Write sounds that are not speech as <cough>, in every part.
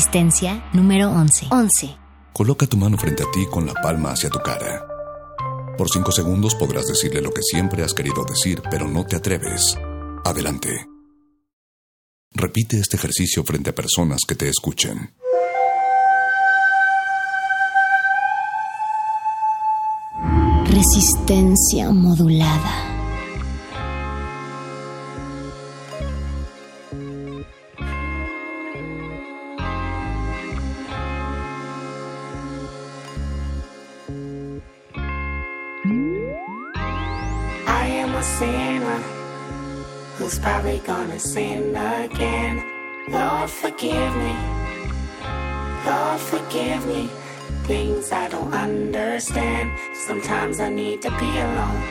Resistencia número 11. 11. Coloca tu mano frente a ti con la palma hacia tu cara. Por cinco segundos podrás decirle lo que siempre has querido decir, pero no te atreves. Adelante. Repite este ejercicio frente a personas que te escuchen. Resistencia modulada. Things I don't understand. Sometimes I need to be alone.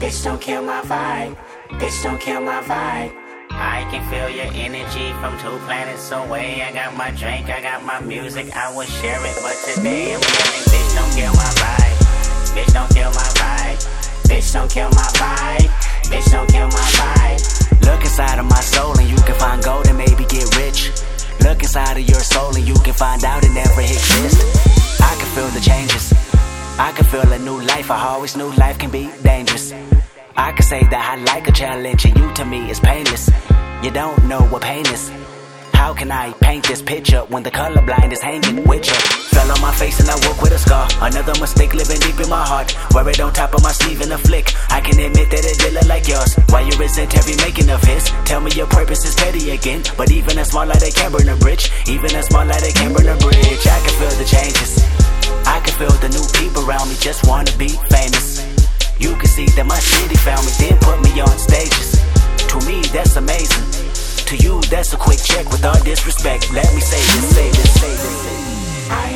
Bitch, don't kill my vibe. Bitch, don't kill my vibe. I can feel your energy from two planets away. I got my drink, I got my music, I would share it, but today I'm feeling, bitch, don't kill my vibe. Bitch, don't kill my vibe. Bitch, don't kill my vibe. Bitch, don't kill my vibe. Look inside of my soul and you can find gold and maybe get rich. Look inside of your soul and you can find out it never exists. I can feel the changes. I can feel a new life. I always knew life can be dangerous. I can say that I like a challenge and you to me is painless. You don't know what pain is. How can I paint this picture when the colorblind is hanging with you? Fell on my face and I woke with a scar. Another mistake living deep in my heart. Wear it on top of my sleeve in a flick. I can admit that it did look like yours. Why you resent every making of his? Tell me your purpose is petty again. But even a small light, they can burn a bridge. Even a small light, they can burn a bridge. I can feel the changes. I can feel the new people around me just wanna be famous. You can see that my city found me, then put me on stages. To me, that's amazing. To you, that's a quick check with all disrespect. Let me say this, say this, say this. I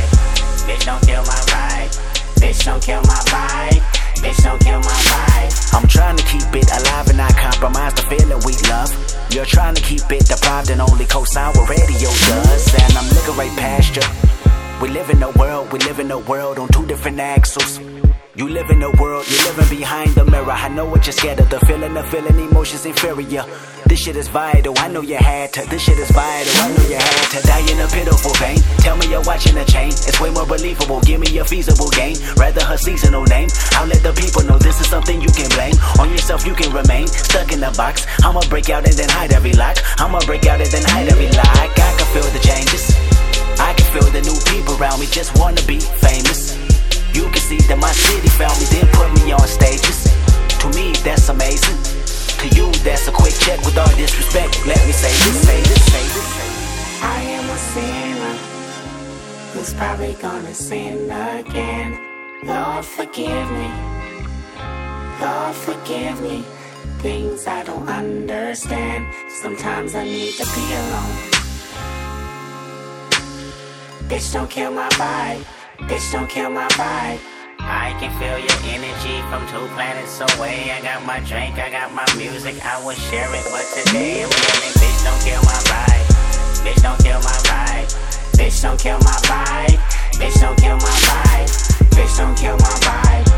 Bitch, don't kill my vibe. Bitch, don't kill my vibe. Bitch, don't kill my vibe. I'm trying to keep it alive and not compromise the feeling we love. You're trying to keep it deprived and only co-sign what radio does. And I'm looking right past you. We live in a world, we live in a world on two different axles. You live in a world, you're living behind the mirror. I know what you're scared of, the feeling, the feeling, emotions inferior. This shit is vital, I know you had to. This shit is vital, I know you had to. Die in a pitiful pain. Tell me you're watching a chain. It's way more believable, give me a feasible gain. Rather her seasonal name. I'll let the people know this is something you can blame. On yourself, you can remain stuck in the box. I'ma break out and then hide every lock. I'ma break out and then hide every lock. I can feel the changes. I can feel the new people around me just wanna be famous. You can see that my city found me, then put me on stages. To me, that's amazing. To you, that's a quick check with all disrespect. Let me say this, say this, say this. I am a sinner who's probably gonna sin again. Lord, forgive me. Lord, forgive me. Things I don't understand. Sometimes I need to be alone. Bitch, don't kill my vibe. Bitch, don't kill my vibe. I can feel your energy from two planets away. I got my drink, I got my music, I will share it, but today I'm bitch, don't kill my vibe. Bitch, don't kill my vibe. Bitch, don't kill my vibe. Bitch, don't kill my vibe. Bitch, don't kill my vibe.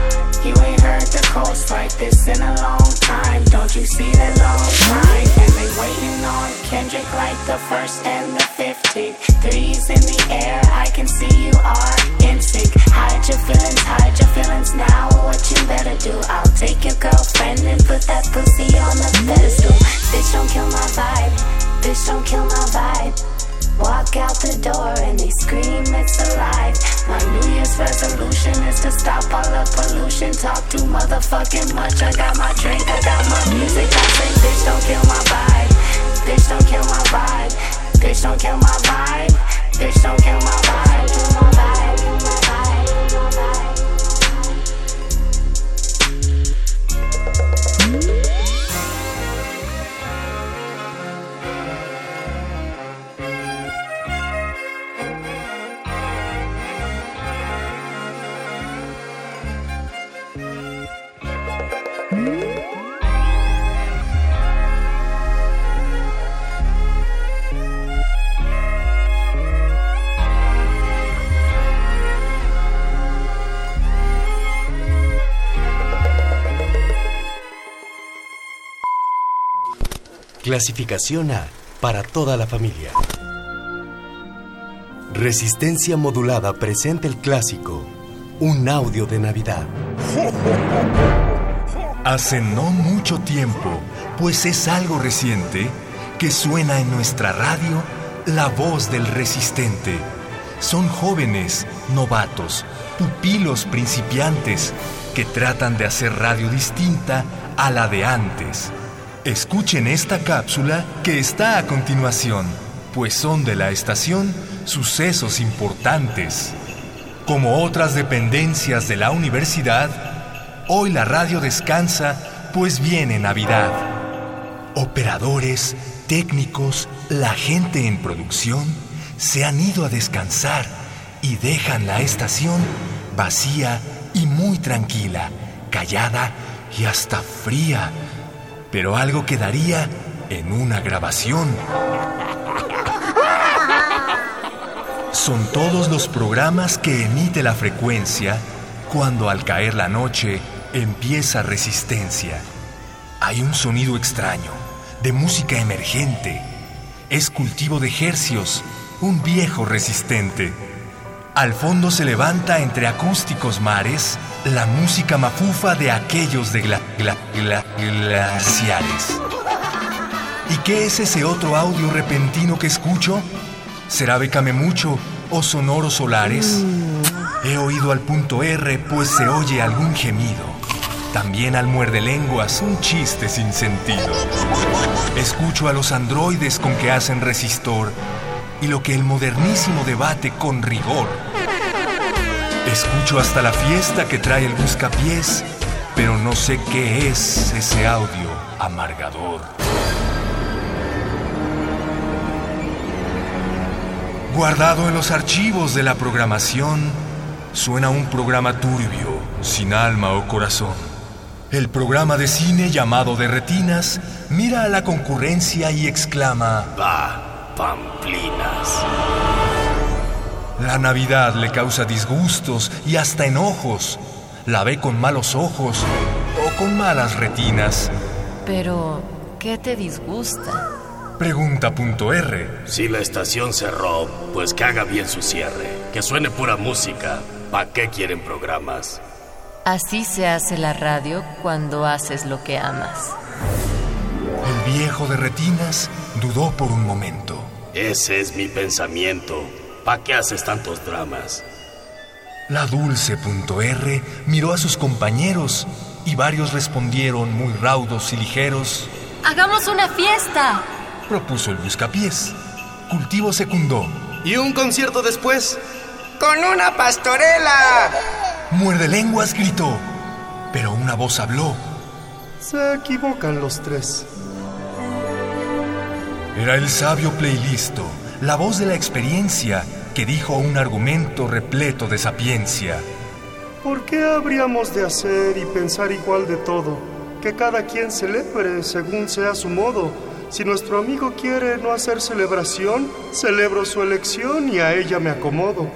You ain't heard the coast like this in a long time. Don't you see the long line? And they waiting on Kendrick like the first and the fifteenth. Threes in the air, I can see you are in sync. Hide your feelings, hide your feelings now. What you better do? I'll take your girlfriend and put that pussy on the pedestal. Bitch, don't kill my vibe. Bitch, don't kill my vibe. Walk out the door and they scream it's alive. My New Year's resolution is to stop all the pollution. Talk too motherfucking much. I got my drink, I got my music. I say, bitch, don't kill my vibe. Bitch, don't kill my vibe. Bitch, don't kill my vibe. Bitch, don't kill my vibe. My vibe. Kill my vibe. Clasificación A para toda la familia. Resistencia modulada presenta el clásico, un audio de Navidad. Hace no mucho tiempo, pues es algo reciente, que suena en nuestra radio la voz del resistente. Son jóvenes, novatos, pupilos principiantes, que tratan de hacer radio distinta a la de antes. Escuchen esta cápsula que está a continuación, pues son de la estación sucesos importantes. Como otras dependencias de la universidad, hoy la radio descansa, pues viene Navidad. Operadores, técnicos, la gente en producción se han ido a descansar y dejan la estación vacía y muy tranquila, callada y hasta fría. Pero algo quedaría en una grabación. Son todos los programas que emite la frecuencia cuando al caer la noche empieza resistencia. Hay un sonido extraño, de música emergente. Es cultivo de hercios, un viejo resistente. Al fondo se levanta entre acústicos mares la música mafufa de aquellos de gla- gla- gla- glaciares. ¿Y qué es ese otro audio repentino que escucho? ¿Será Bécame Mucho o Sonoros Solares? He oído al punto R, pues se oye algún gemido. También al muerde lenguas, un chiste sin sentido. Escucho a los androides con que hacen resistor y lo que el modernísimo debate con rigor. Escucho hasta la fiesta que trae el buscapiés, pero no sé qué es ese audio amargador. Guardado en los archivos de la programación, suena un programa turbio, sin alma o corazón. El programa de cine llamado de retinas mira a la concurrencia y exclama, Va, pamplinas. La Navidad le causa disgustos y hasta enojos. La ve con malos ojos o con malas retinas. Pero, ¿qué te disgusta? Pregunta punto R. Si la estación cerró, pues que haga bien su cierre. Que suene pura música. ¿Pa' qué quieren programas? Así se hace la radio cuando haces lo que amas. El viejo de retinas dudó por un momento. Ese es mi pensamiento. ¿Pa' qué haces tantos dramas? La dulce punto R miró a sus compañeros y varios respondieron muy raudos y ligeros. ¡Hagamos una fiesta! Propuso el buscapiés. Cultivo secundó. ¿Y un concierto después? ¡Con una pastorela! Muerde lenguas gritó. Pero una voz habló. Se equivocan los tres. Era el sabio playlisto, la voz de la experiencia, que dijo un argumento repleto de sapiencia. ¿Por qué habríamos de hacer y pensar igual de todo? Que cada quien celebre según sea su modo. Si nuestro amigo quiere no hacer celebración, celebro su elección y a ella me acomodo.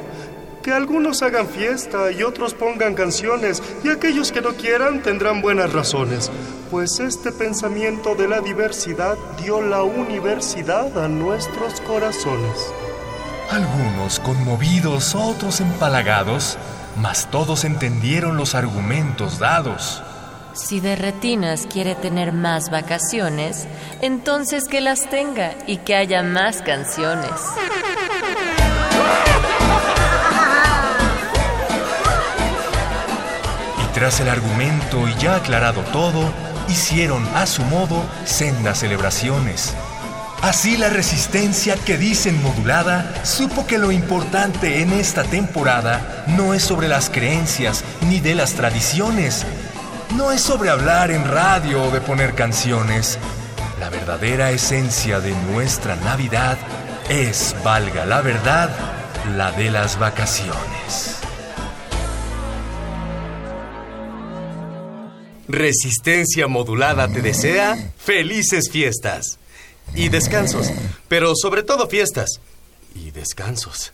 Que algunos hagan fiesta y otros pongan canciones, y aquellos que no quieran tendrán buenas razones, pues este pensamiento de la diversidad dio la universidad a nuestros corazones. Algunos conmovidos, otros empalagados, mas todos entendieron los argumentos dados. Si de retinas quiere tener más vacaciones, entonces que las tenga y que haya más canciones. Tras el argumento y ya aclarado todo, hicieron a su modo sendas celebraciones. Así la resistencia que dicen modulada supo que lo importante en esta temporada no es sobre las creencias ni de las tradiciones, no es sobre hablar en radio o de poner canciones. La verdadera esencia de nuestra Navidad es, valga la verdad, la de las vacaciones. Resistencia modulada te desea felices fiestas y descansos, pero sobre todo fiestas y descansos.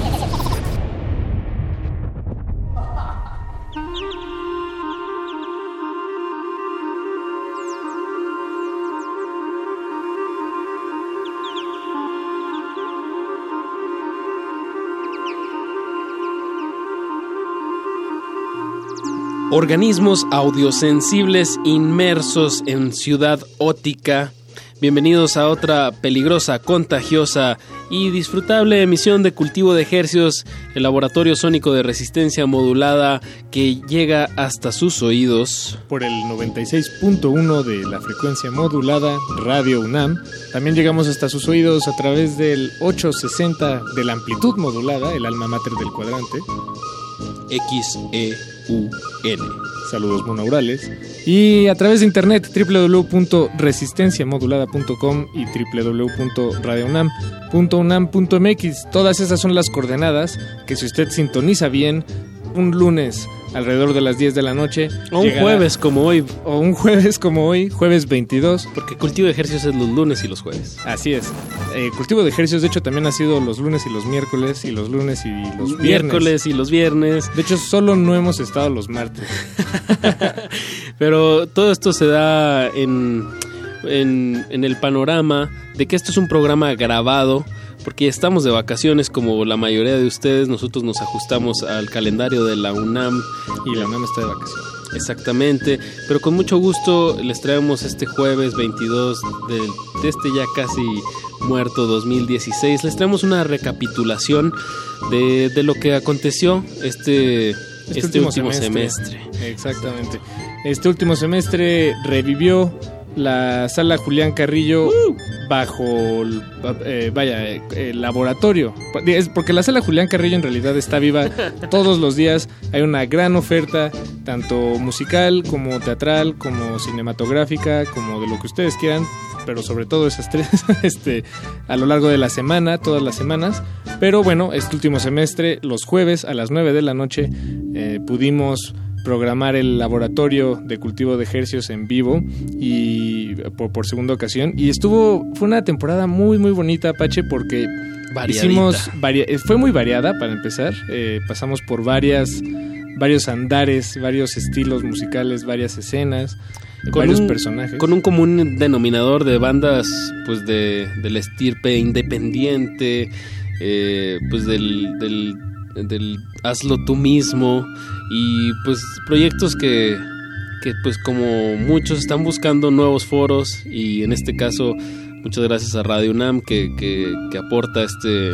Organismos audiosensibles inmersos en ciudad ótica. Bienvenidos a otra peligrosa, contagiosa y disfrutable emisión de Cultivo de Ejercios, el laboratorio sónico de resistencia modulada que llega hasta sus oídos. Por el 96.1 de la frecuencia modulada Radio UNAM. También llegamos hasta sus oídos a través del 860 de la amplitud modulada, el alma mater del cuadrante. XE Saludos monaurales. Y a través de internet www.resistenciamodulada.com y www.radiounam.unam.mx. Todas esas son las coordenadas que si usted sintoniza bien un lunes alrededor de las 10 de la noche. O un jueves como hoy. O un jueves como hoy, jueves 22. Porque cultivo de ejercicios es los lunes y los jueves. Así es. Eh, cultivo de ejercicios, de hecho, también ha sido los lunes y los miércoles, y los lunes y los viernes. Miércoles y los viernes. De hecho, solo no hemos estado los martes. <laughs> Pero todo esto se da en, en, en el panorama de que esto es un programa grabado porque estamos de vacaciones como la mayoría de ustedes, nosotros nos ajustamos al calendario de la UNAM. Y la UNAM está de vacaciones. Exactamente, pero con mucho gusto les traemos este jueves 22 de, de este ya casi muerto 2016, les traemos una recapitulación de, de lo que aconteció este, este, este último, semestre. semestre. Exactamente. Este último semestre revivió la sala Julián Carrillo uh. bajo, eh, vaya, eh, el laboratorio. Es porque la sala Julián Carrillo en realidad está viva <laughs> todos los días. Hay una gran oferta, tanto musical como teatral, como cinematográfica, como de lo que ustedes quieran, pero sobre todo esas tres, <laughs> este, a lo largo de la semana, todas las semanas. Pero bueno, este último semestre, los jueves a las 9 de la noche, eh, pudimos programar el laboratorio de cultivo de ejercios en vivo y por, segunda ocasión. Y estuvo fue una temporada muy muy bonita Apache porque hicimos eh, fue muy variada para empezar. Eh, pasamos por varias varios andares varios estilos musicales varias escenas con varios personajes. con un común denominador de bandas pues de del estirpe independiente eh, pues del, del del hazlo tú mismo y pues proyectos que, que pues como muchos están buscando nuevos foros y en este caso muchas gracias a Radio UNAM que, que, que aporta este,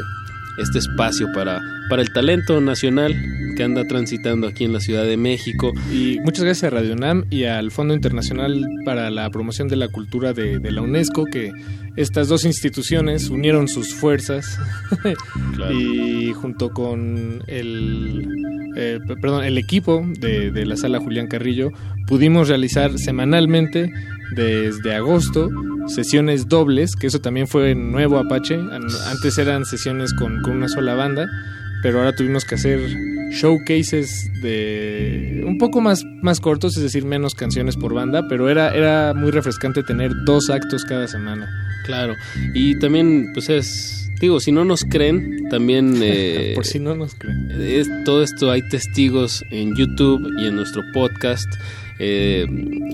este espacio para, para el talento nacional que anda transitando aquí en la Ciudad de México. Y muchas gracias a Radio UNAM y al Fondo Internacional para la Promoción de la Cultura de, de la UNESCO, que estas dos instituciones unieron sus fuerzas <laughs> y junto con el, eh, perdón, el equipo de, de la sala Julián Carrillo pudimos realizar semanalmente desde agosto sesiones dobles, que eso también fue nuevo Apache. Antes eran sesiones con, con, una sola banda, pero ahora tuvimos que hacer showcases de un poco más, más cortos, es decir, menos canciones por banda, pero era, era muy refrescante tener dos actos cada semana. Claro, y también pues es, digo, si no nos creen, también... <laughs> Eh, por si no nos creen. Es, todo esto hay testigos en YouTube y en nuestro podcast. Eh,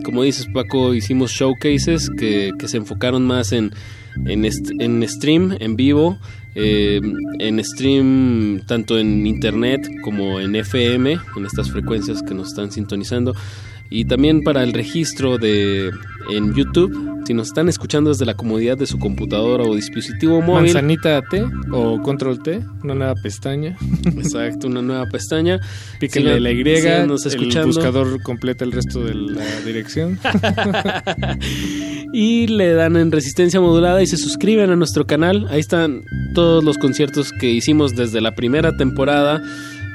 como dices Paco, hicimos showcases que, que se enfocaron más en, en, en stream, en vivo, eh, en stream tanto en internet como en FM, en estas frecuencias que nos están sintonizando. Y también para el registro de en YouTube Si nos están escuchando desde la comodidad de su computadora o dispositivo móvil. Manzanita T o Control T, una nueva pestaña. Exacto, una nueva pestaña. Píquenle la Y, síganos el escuchando. buscador completa el resto de la dirección. <laughs> y le dan en resistencia modulada y se suscriben a nuestro canal. Ahí están todos los conciertos que hicimos desde la primera temporada.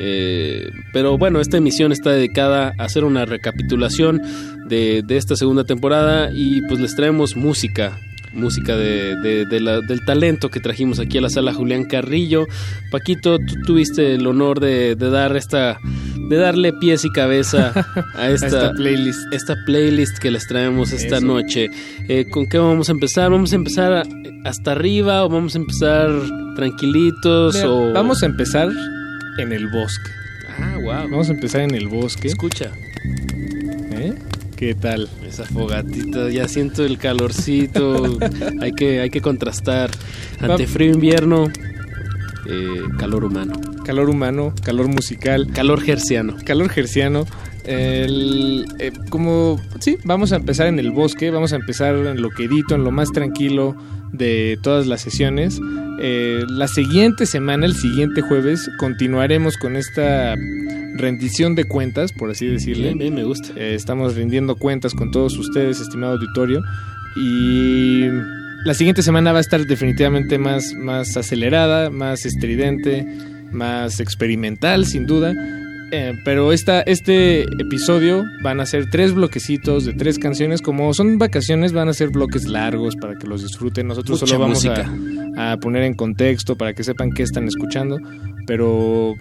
Eh, pero bueno, esta emisión está dedicada a hacer una recapitulación de, de esta segunda temporada y pues les traemos música. Música de, de- de la- del talento que trajimos aquí a la sala Julián Carrillo. Paquito, tú tuviste el honor de, dar esta, de darle pies y cabeza <laughs> a esta, esta playlist. esta playlist que les traemos esta Eso. noche. Eh, ¿Con qué vamos a empezar? ¿Vamos a empezar hasta arriba o vamos a empezar tranquilitos? Mira, o... Vamos a empezar en el bosque. Ah, wow. Vamos a empezar en el bosque. Escucha. ¿Eh? ¿Qué tal? Esa fogatita, ya siento el calorcito. <laughs> hay, que, hay que contrastar. Ante frío invierno, eh, calor humano. Calor humano, calor musical. Calor gerciano. Calor gerciano. El, eh, como, sí, vamos a empezar en el bosque, vamos a empezar en lo quedito, en lo más tranquilo de todas las sesiones. Eh, la siguiente semana, el siguiente jueves, continuaremos con esta rendición de cuentas, por así decirle. Bien, bien, me gusta. Eh, estamos rindiendo cuentas con todos ustedes, estimado auditorio. Y la siguiente semana va a estar definitivamente más, más acelerada, más estridente, más experimental, sin duda. Eh, pero esta, este episodio van a ser tres bloquecitos de tres canciones. Como son vacaciones, van a ser bloques largos para que los disfruten. Nosotros Mucha solo vamos a, a poner en contexto para que sepan qué están escuchando. Pero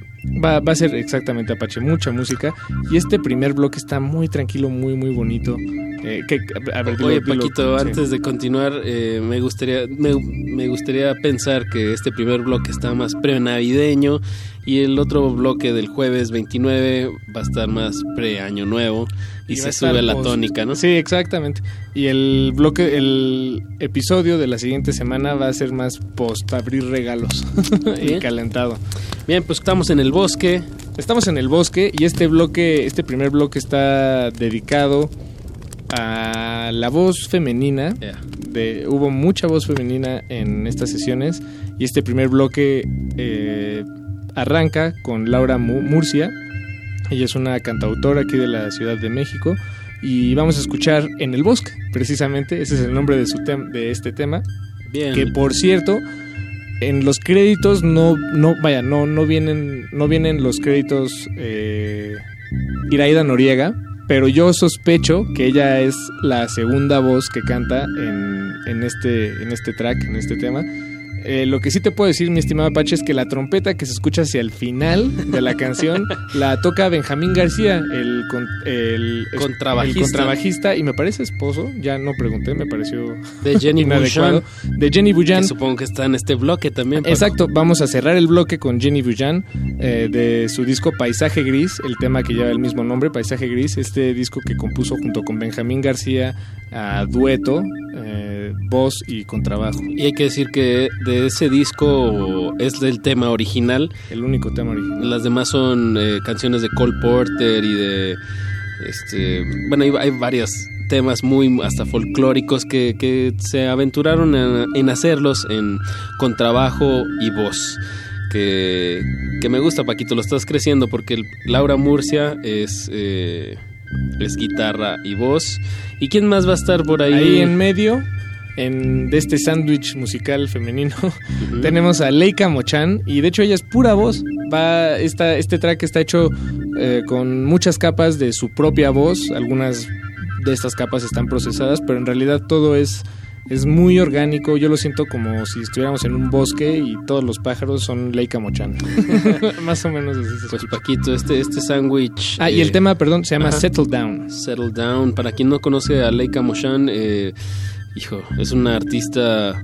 va, va a ser exactamente Apache, mucha música. Y este primer bloque está muy tranquilo, muy, muy bonito. Eh, que, a ver, dilo- Oye, dilo- Paquito, sí. antes de continuar, eh, me gustaría me, me gustaría pensar que este primer bloque está más pre-navideño y el otro bloque del jueves 29 va a estar más pre-año nuevo y, se sube la tónica, ¿no? Sí, exactamente. Y el bloque, el episodio de la siguiente semana va a ser más post abrir regalos <laughs> y calentado. Bien, pues estamos en el bosque. Estamos en el bosque y este bloque, este primer bloque está dedicado a la voz femenina. De, hubo mucha voz femenina en estas sesiones y este primer bloque eh, arranca con Laura Mu- Murcia. Ella es una cantautora aquí de la Ciudad de México y vamos a escuchar En el Bosque, precisamente, ese es el nombre de, su de este tema. Bien. Que por cierto, en los créditos no, no, vaya, no, no vienen, no vienen los créditos eh, Iraida Noriega, pero yo sospecho que ella es la segunda voz que canta en, en este, en este track, en este tema. Eh, lo que sí te puedo decir, mi estimado Apache, es que la trompeta que se escucha hacia el final de la canción <laughs> la toca Benjamín García, el, con- el Contrabajista. el contrabajista, y me parece esposo, ya no pregunté, me pareció De Jenny <laughs> inadecuado. Bujan. De Jenny Bujan. Que supongo que está en este bloque también. Paco. Exacto, vamos a cerrar el bloque con Jenny Bujan eh, de su disco Paisaje Gris, el tema que lleva el mismo nombre, Paisaje Gris, este disco que compuso junto con Benjamín García a dueto, eh, voz y contrabajo. Y hay que decir que de ese disco es del tema original. El único tema original. Las demás son eh, canciones de Cole Porter y de... Este, bueno, hay, hay varios temas muy hasta folclóricos que, que se aventuraron en, en hacerlos en contrabajo y voz. Que, que me gusta, Paquito, lo estás creciendo porque el- Laura Murcia es, eh, es guitarra y voz. ¿Y quién más va a estar por ahí? Ahí en medio, en, de este sándwich musical femenino, <laughs> tenemos a Leica Mochan y de hecho ella es pura voz. Va, esta, este track está hecho eh, con muchas capas de su propia voz, algunas de estas capas están procesadas, pero en realidad todo es, es muy orgánico. Yo lo siento como si estuviéramos en un bosque y todos los pájaros son Leica Mochan. <laughs> Más o menos así se Pues Paquito, este, este sándwich... Ah, y el eh, tema, perdón, se llama ajá. Settle Down. Settle Down. Para quien no conoce a Leica Moshan, eh, hijo, es una artista,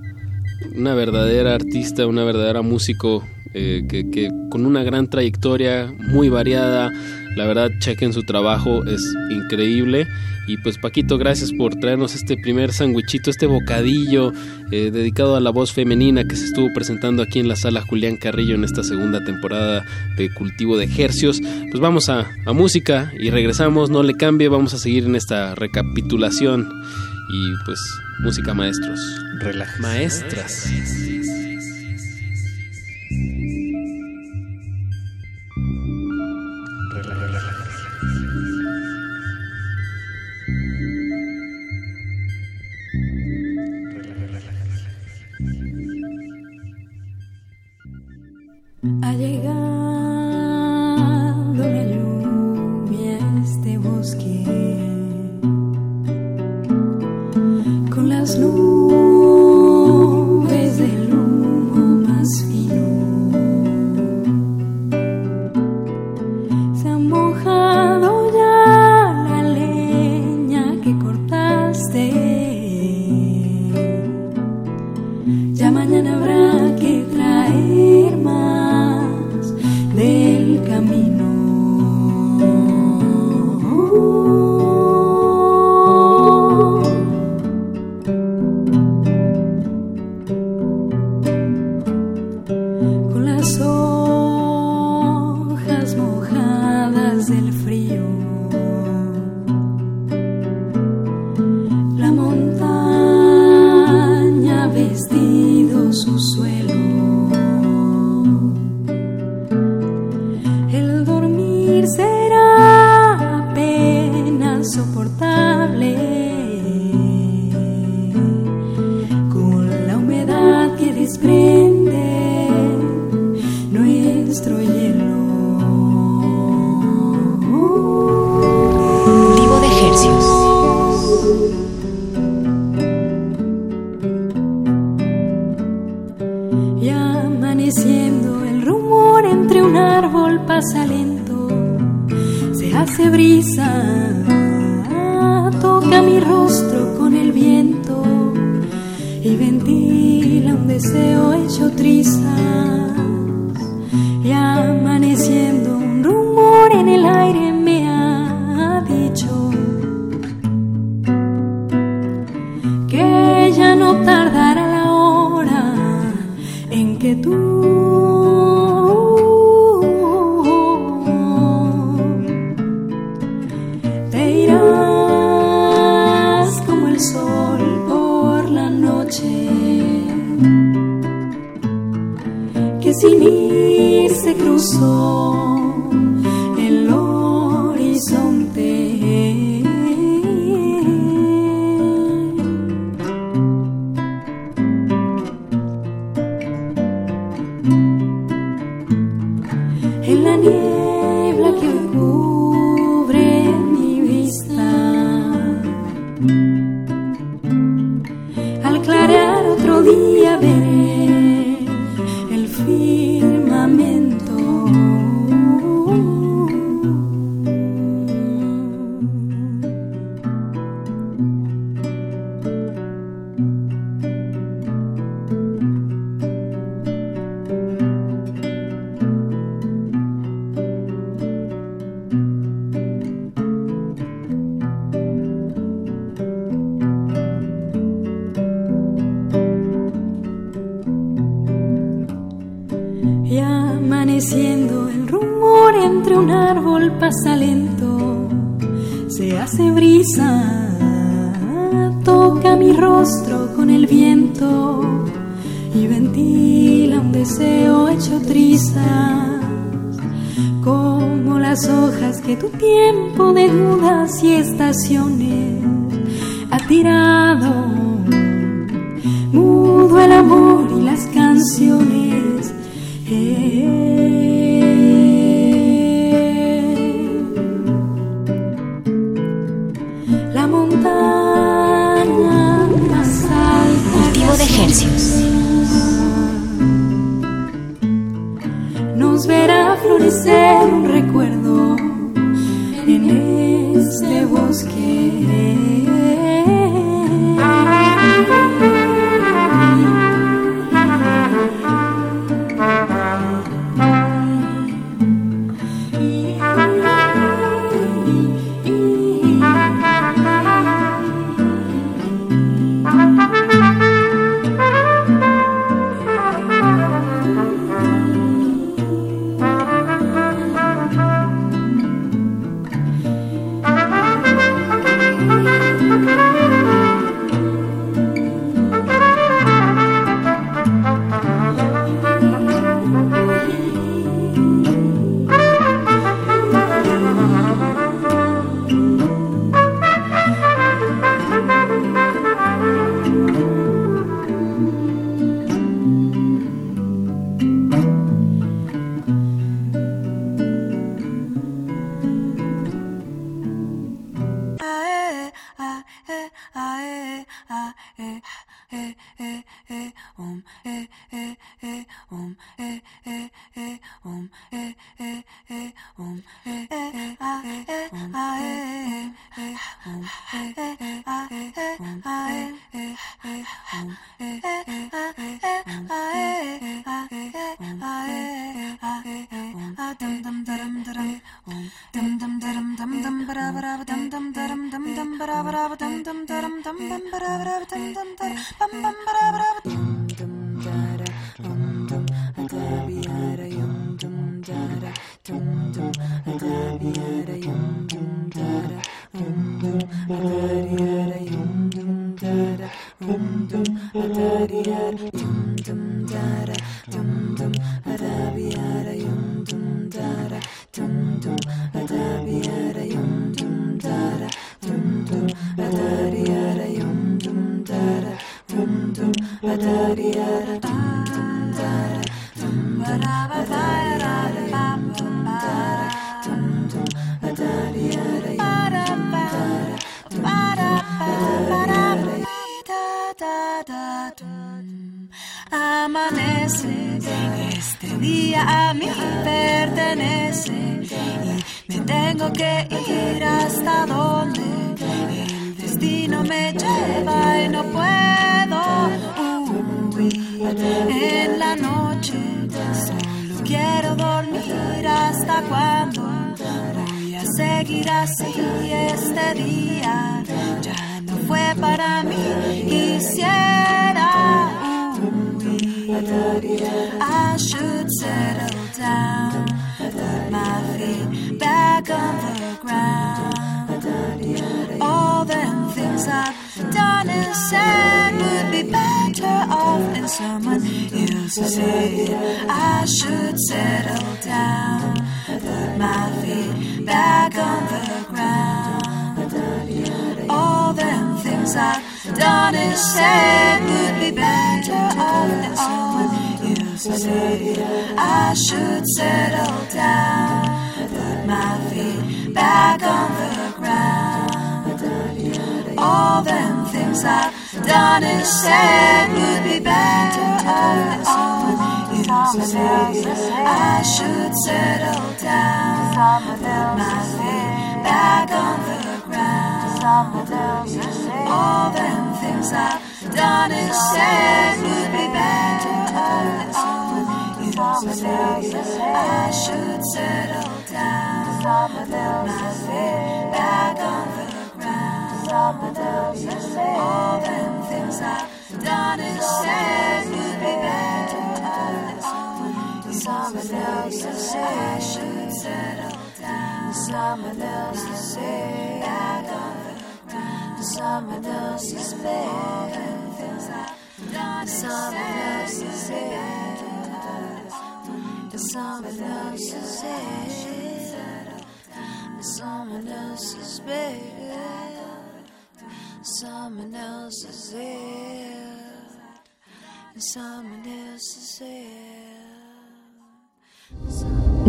una verdadera artista, una verdadera músico eh, que, con una gran trayectoria, muy variada. La verdad, chequen su trabajo, es increíble. Y pues Paquito, gracias por traernos este primer sandwichito, este bocadillo eh, dedicado a la voz femenina que se estuvo presentando aquí en la sala Julián Carrillo en esta segunda temporada de Cultivo de Hercios. Pues vamos a, a música y regresamos, no le cambie, vamos a seguir en esta recapitulación y pues música maestros. Relajes. Maestras. Ha llegado. tirado, mudo el amor y las canciones. Eh.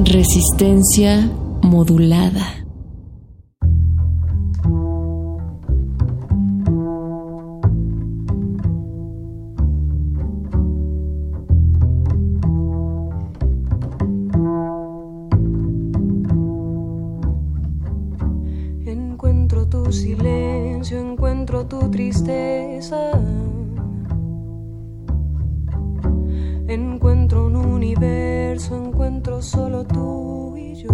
Resistencia modulada. encuentro tu tristeza. Encuentro un universo, encuentro solo tú y yo.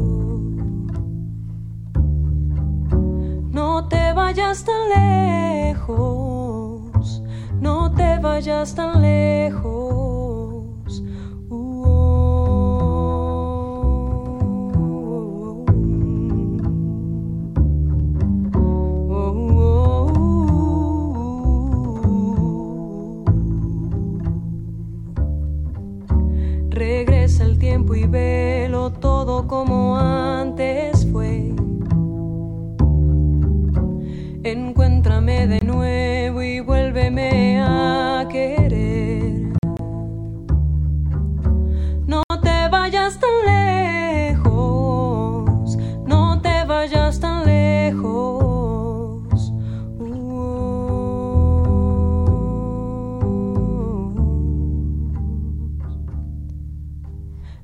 No te vayas tan lejos, no te vayas tan lejos. como antes fue. Encuéntrame de nuevo y vuélveme a querer. No te vayas tan lejos, no te vayas tan lejos. Uh.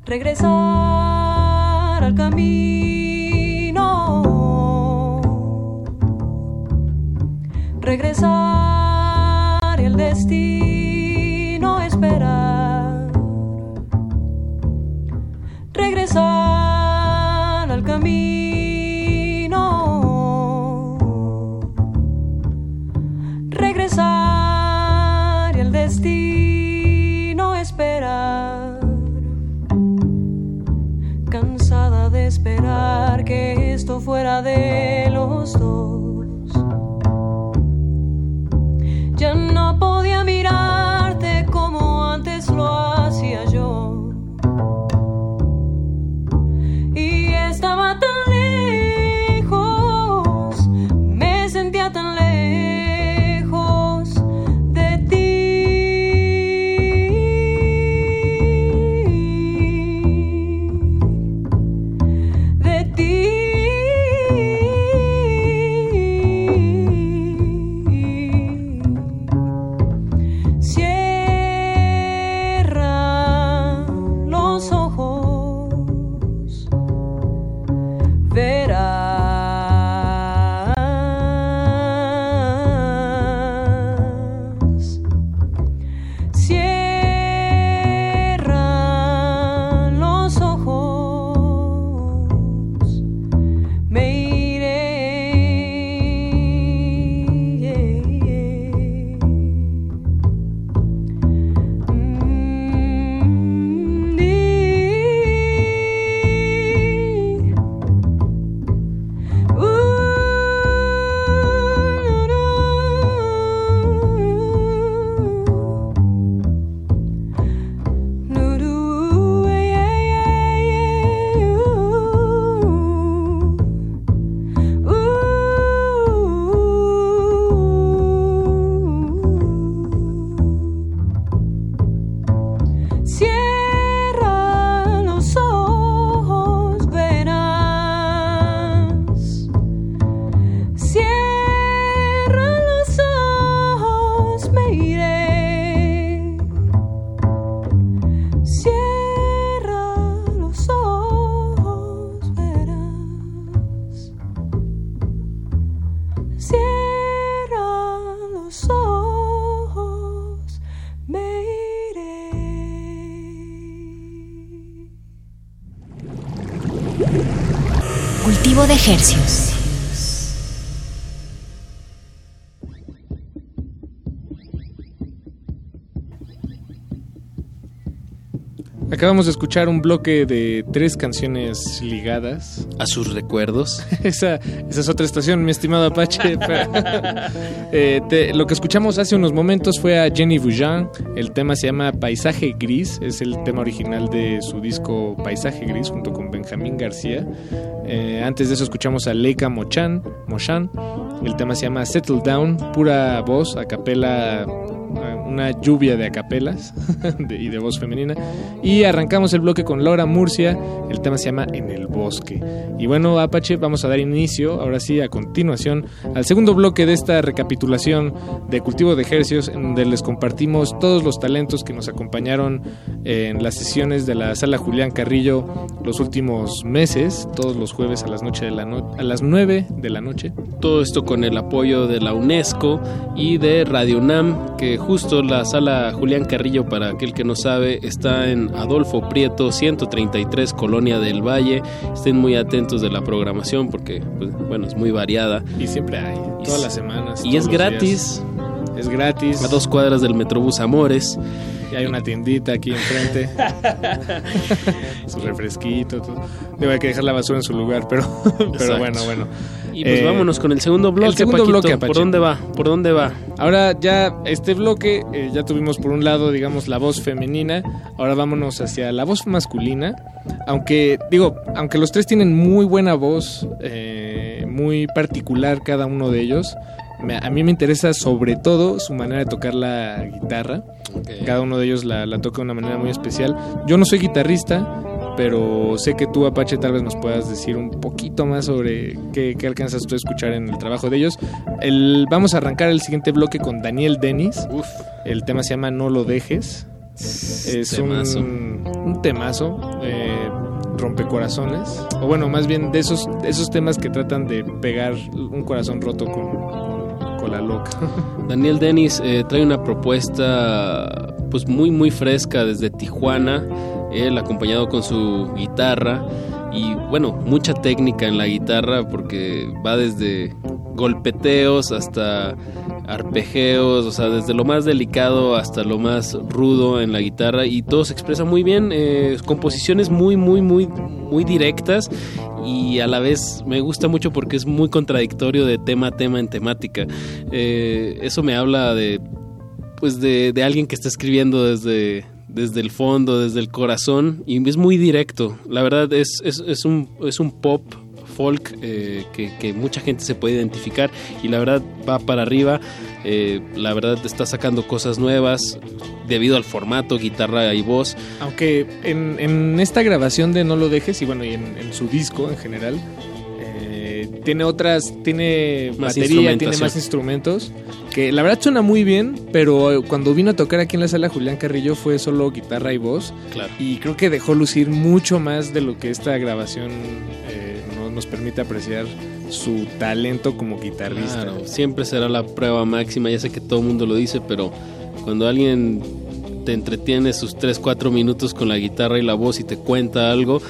regresar. Cultivo Acabamos de escuchar un bloque de tres canciones ligadas. A sus recuerdos. <laughs> esa, esa es otra estación, mi estimado Apache. <laughs> Eh, te- lo que escuchamos hace unos momentos fue a Jenny Boujan. El tema se llama Paisaje Gris. Es el tema original de su disco Paisaje Gris junto con Benjamín García. Eh, antes de eso escuchamos a Leica Mochan, Mochan. El tema se llama Settle Down, pura voz, a capela una lluvia de acapelas <laughs> de- y de voz femenina. Y arrancamos el bloque con Laura Murcia, el tema se llama En el bosque. Y bueno, Apache, vamos a dar inicio, ahora sí, a continuación, al segundo bloque de esta recapitulación de cultivo de ejercicios, en donde les compartimos todos los talentos que nos acompañaron en las sesiones de la sala Julián Carrillo los últimos meses, todos los jueves a las, noche de la no- a las 9 de la noche. Todo esto con el apoyo de la UNESCO y de Radio UNAM, que justo la sala Julián Carrillo, para aquel que no sabe, está en Adolfo Prieto 133, Colonia del Valle. Estén muy atentos de la programación porque, pues, bueno, es muy variada. Y siempre hay, todas las semanas. Y es gratis. días. Es gratis. A dos cuadras del Metrobús Amores. Y hay una tiendita aquí enfrente. <laughs> su refresquito. todo. Digo, hay que dejar la basura en su lugar, pero, <laughs> pero bueno, bueno. Y pues Eh, vámonos con el segundo bloque, el segundo Paquito. bloque, ¿Por dónde va? ¿Por dónde va? Ahora ya este bloque, eh, ya tuvimos por un lado, digamos, la voz femenina, ahora vámonos hacia la voz masculina, aunque, digo, aunque los tres tienen muy buena voz, eh, muy particular cada uno de ellos, me- a mí me interesa sobre todo su manera de tocar la guitarra, cada uno de ellos la, la toca de una manera muy especial. Yo no soy guitarrista, pero sé que tú, Apache, tal vez nos puedas decir un poquito más sobre qué, qué alcanzas tú a escuchar en el trabajo de ellos. El, vamos a arrancar el siguiente bloque con Daniel Dennis. El tema se llama No lo dejes. Es temazo. un, un temazo, eh, rompecorazones, o bueno, más bien de esos, de esos temas que tratan de pegar un corazón roto con la loca. <laughs> Daniel Dennis eh, trae una propuesta pues muy muy fresca desde Tijuana, él acompañado con su guitarra y bueno, mucha técnica en la guitarra porque va desde golpeteos hasta arpegeos, o sea, desde lo más delicado hasta lo más rudo en la guitarra y todo se expresa muy bien, eh, composiciones muy, muy, muy, muy directas y a la vez me gusta mucho porque es muy contradictorio de tema a tema en temática. Eh, eso me habla de, pues, de, de alguien que está escribiendo desde, desde el fondo, desde el corazón y es muy directo. La verdad es, es, es, un, es un pop folk eh, que, que, mucha gente se puede identificar y la verdad va para arriba, eh, la verdad está sacando cosas nuevas debido al formato, guitarra y voz. Aunque en, en esta grabación de No lo dejes y bueno, y en, en su disco en general, eh, tiene otras, tiene Más batería, tiene más instrumentos, que la verdad suena muy bien, pero cuando vino a tocar aquí en la sala Julián Carrillo fue solo guitarra y voz. Claro. Y creo que dejó lucir mucho más de lo que esta grabación eh, nos permite apreciar su talento como guitarrista. Claro, siempre será la prueba máxima, ya sé que todo el mundo lo dice, pero cuando alguien te entretiene sus 3, 4 minutos con la guitarra y la voz y te cuenta algo,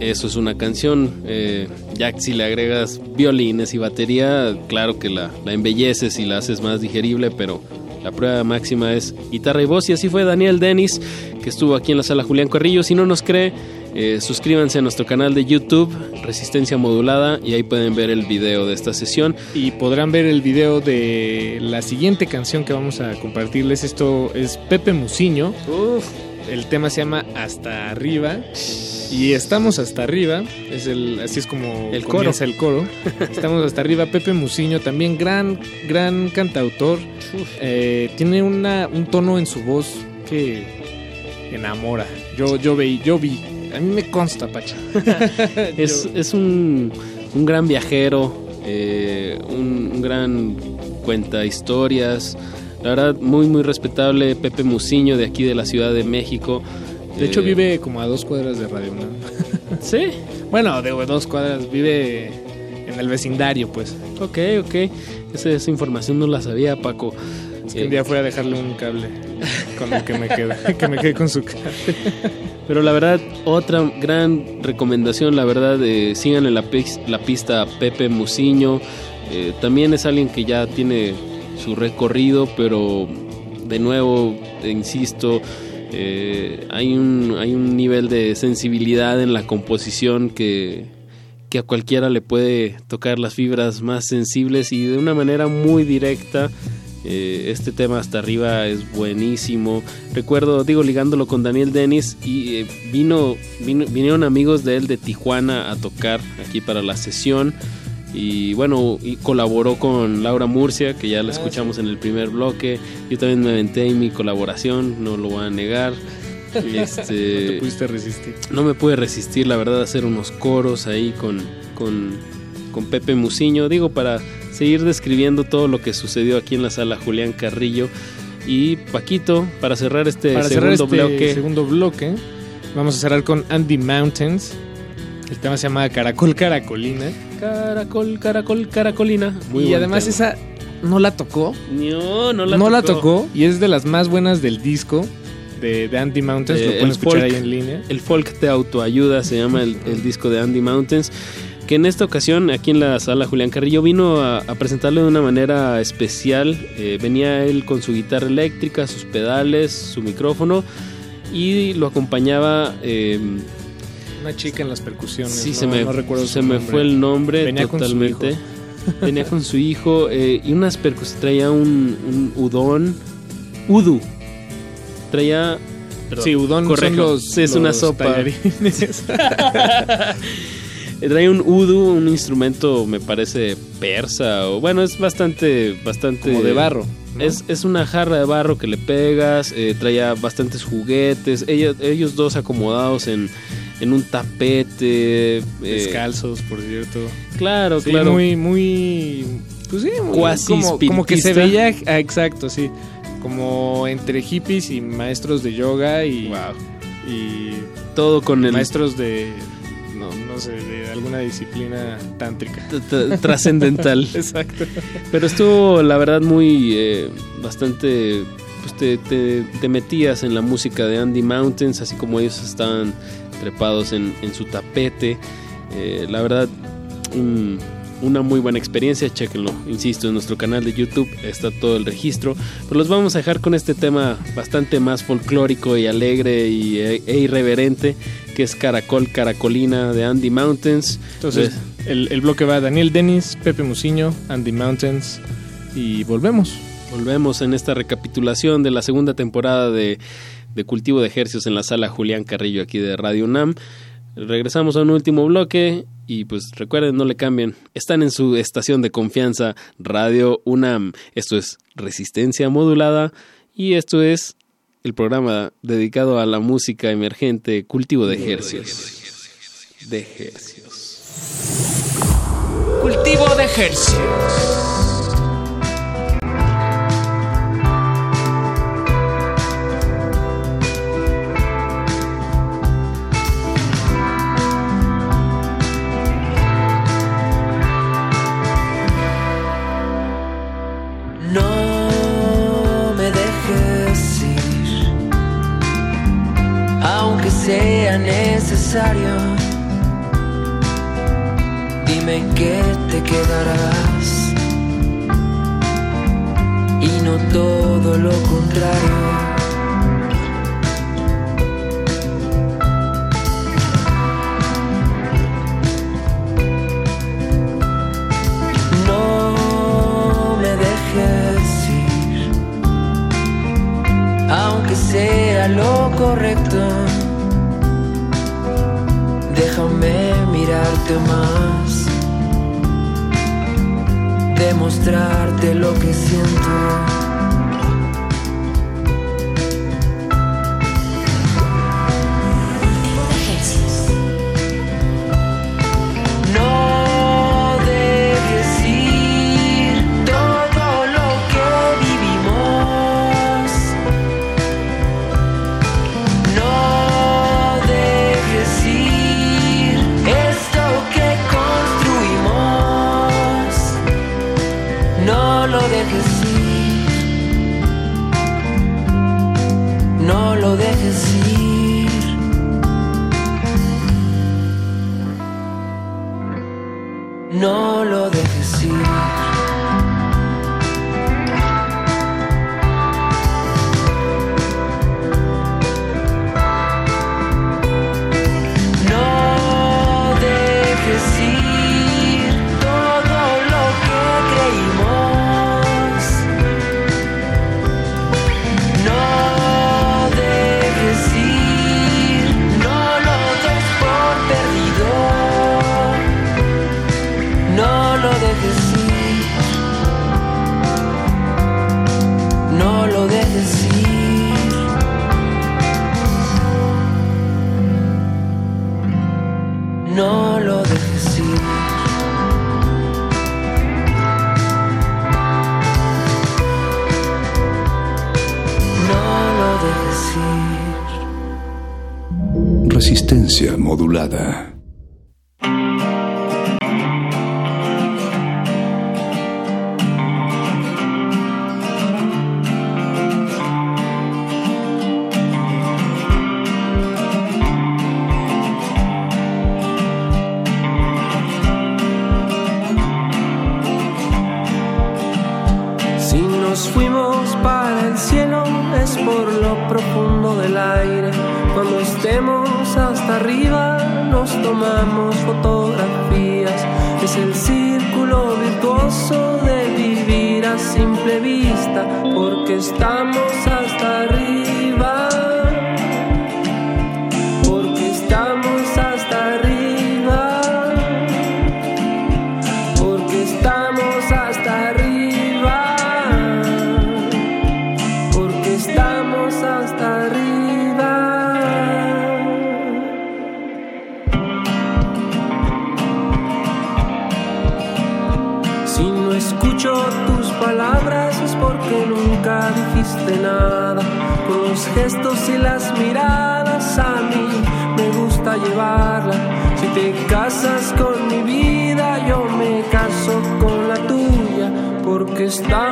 eso es una canción. Eh, ya si le agregas violines y batería, claro que la embelleces y la haces más digerible, pero la prueba máxima es guitarra y voz. Y así fue Daniel Dennis, que estuvo aquí en la sala Julián Carrillo. Si no nos cree, eh, suscríbanse a nuestro canal de YouTube, Resistencia Modulada, y ahí pueden ver el video de esta sesión. Y podrán ver el video de la siguiente canción que vamos a compartirles. Esto es Pepe Musiño. Uf. El tema se llama Hasta Arriba. Y estamos hasta arriba, es el, así es como el coro. el coro. Estamos hasta arriba. Pepe Musiño, también gran, gran cantautor. Eh, tiene una, un tono en su voz que enamora. Yo, yo vi, yo vi. A mí me consta, Pacha. <laughs> es, es un, un gran viajero, eh, un, un gran cuenta historias. La verdad, muy, muy respetable. Pepe Musiño, de aquí de la Ciudad de México. De hecho, vive como a dos cuadras de Radio UNAM. <laughs> ¿Sí? Bueno, de dos cuadras, vive en el vecindario, pues. Ok, ok. Esa, esa información no la sabía, Paco. Es que un día fui a dejarle un cable con el que me quedé, <laughs> que me quedé con su cable. Pero la verdad, otra gran recomendación, la verdad, eh, sigan en la, pis- la pista a Pepe Musiño. Eh, también es alguien que ya tiene su recorrido, pero de nuevo, insisto, eh, hay, un, hay un nivel de sensibilidad en la composición que, que a cualquiera le puede tocar las fibras más sensibles y de una manera muy directa. Eh, este tema hasta arriba es buenísimo. Recuerdo, digo, ligándolo con Daniel Dennis y eh, vino, vino- vinieron amigos de él de Tijuana a tocar aquí para la sesión. Y bueno, y colaboró con Laura Murcia, que ya la escuchamos en el primer bloque. Yo también me aventé en mi colaboración, no lo voy a negar. Este, <laughs> No te pudiste resistir. no me pude resistir, la verdad, a hacer unos coros ahí con, con, con Pepe Musiño. Digo, para seguir describiendo todo lo que sucedió aquí en la sala Julián Carrillo. Y Paquito, para cerrar este Para cerrar segundo este bloque. segundo bloque, vamos a cerrar con Andy Mountains. El tema se llama Caracol Caracolina. Caracol, caracol, caracolina. Muy y además tema. esa no la tocó. No, no la no tocó. la tocó y es de las más buenas del disco de, de Andy Mountains. Eh, lo pueden el escuchar folk- ahí en línea. El folk de autoayuda se llama el, el disco de Andy Mountains. Que en esta ocasión, aquí en la sala Julián Carrillo, vino a, a presentarlo de una manera especial. Eh, venía él con su guitarra eléctrica, sus pedales, su micrófono. Y lo acompañaba. eh, Una chica en las percusiones. sí, no, se me, no recuerdo se me fue el nombre Venía con totalmente. hijo. <laughs> Venía con su hijo eh, y unas percusiones. Traía un, un udón. Udu. Traía. perdón, Sí, udon son corrijo. los- es una sopa. <laughs> Trae un udu, un instrumento, me parece persa, o bueno, es bastante, bastante Como de barro, ¿no? Es, es una jarra de barro que le pegas, eh, traía bastantes juguetes, ellos, ellos dos acomodados en, en un tapete. eh, Descalzos, por cierto. Claro, Sí, claro. muy, muy. Pues sí, muy- como, como que se veía. ah, exacto, sí. Como entre hippies y maestros de yoga y. y todo con el maestros de no, no sé, de alguna disciplina tántrica. Trascendental. <laughs> Exacto. Pero estuvo, la verdad, muy eh, bastante. Pues te, te, te, metías en la música de Andy Mountains, así como ellos estaban trepados en, en su tapete. Eh, la verdad, un, una muy buena experiencia, chequenlo, insisto, en nuestro canal de YouTube está todo el registro, pero los vamos a dejar con este tema bastante más folclórico y alegre y, e, e irreverente, que es Caracol Caracolina de Andy Mountains. Entonces, el, el, bloque va a Daniel Dennis, Pepe Musiño, Andy Mountains y volvemos. Volvemos en esta recapitulación de la segunda temporada de, de Cultivo de Ejercios en la sala Julián Carrillo aquí de Radio UNAM. Regresamos a un último bloque y pues recuerden, no le cambien. Están en su estación de confianza, Radio UNAM. Esto es Resistencia Modulada y esto es el programa dedicado a la música emergente, cultivo de ejercicios. De ejercicios. Cultivo de ejercicios. Necesario. Dime que te quedarás y no todo lo contrario. No me dejes ir, aunque sea lo correcto más, demostrarte lo que siento. Modulada. Estamos las miradas a mí me gusta llevarla. Si te casas con mi vida, yo me caso con la tuya, porque está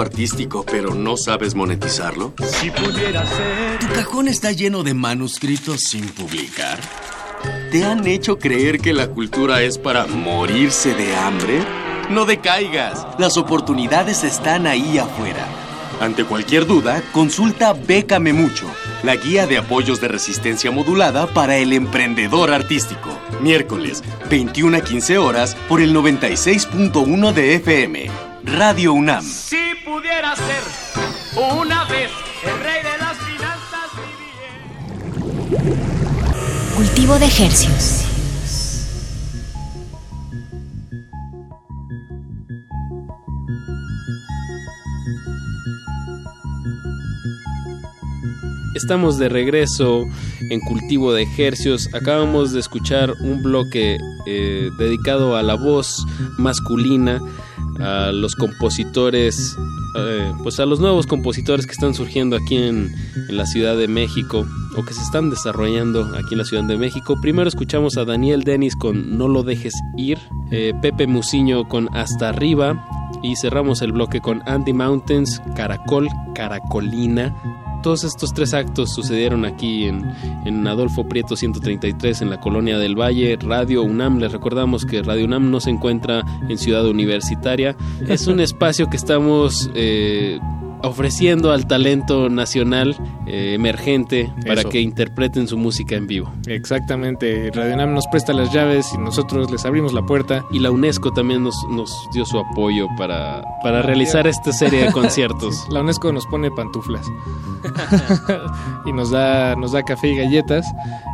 artístico pero no sabes monetizarlo? Si pudiera ser. ¿Tu cajón está lleno de manuscritos sin publicar? ¿Te han hecho creer que la cultura es para morirse de hambre? No decaigas, las oportunidades están ahí afuera. Ante cualquier duda, consulta Bécame Mucho, la guía de apoyos de resistencia modulada para el emprendedor artístico. Miércoles, 21 a 15 horas por el 96.1 de FM. Radio UNAM. De ejercios. Estamos de regreso en Cultivo de Ejercios. Acabamos de escuchar un bloque eh, dedicado a la voz masculina, a los compositores, eh, pues a los nuevos compositores que están surgiendo aquí en la Ciudad de México o que se están desarrollando aquí en la Ciudad de México. Primero escuchamos a Daniel Dennis con No lo dejes ir, eh, Pepe Musiño con Hasta arriba y cerramos el bloque con Andy Mountains, Caracol, Caracolina. Todos estos tres actos sucedieron aquí en, en, Adolfo Prieto 133 en la colonia del Valle, Radio UNAM. Les recordamos que Radio UNAM no se encuentra en Ciudad Universitaria. Es un espacio que estamos eh, ofreciendo al talento nacional eh, emergente para Eso. que interpreten su música en vivo. Exactamente, Radio UNAM nos presta las llaves y nosotros les abrimos la puerta. Y la UNESCO también nos, nos dio su apoyo para, para realizar esta serie de <laughs> conciertos. La UNESCO nos pone pantuflas <laughs> y nos da, nos da café y galletas.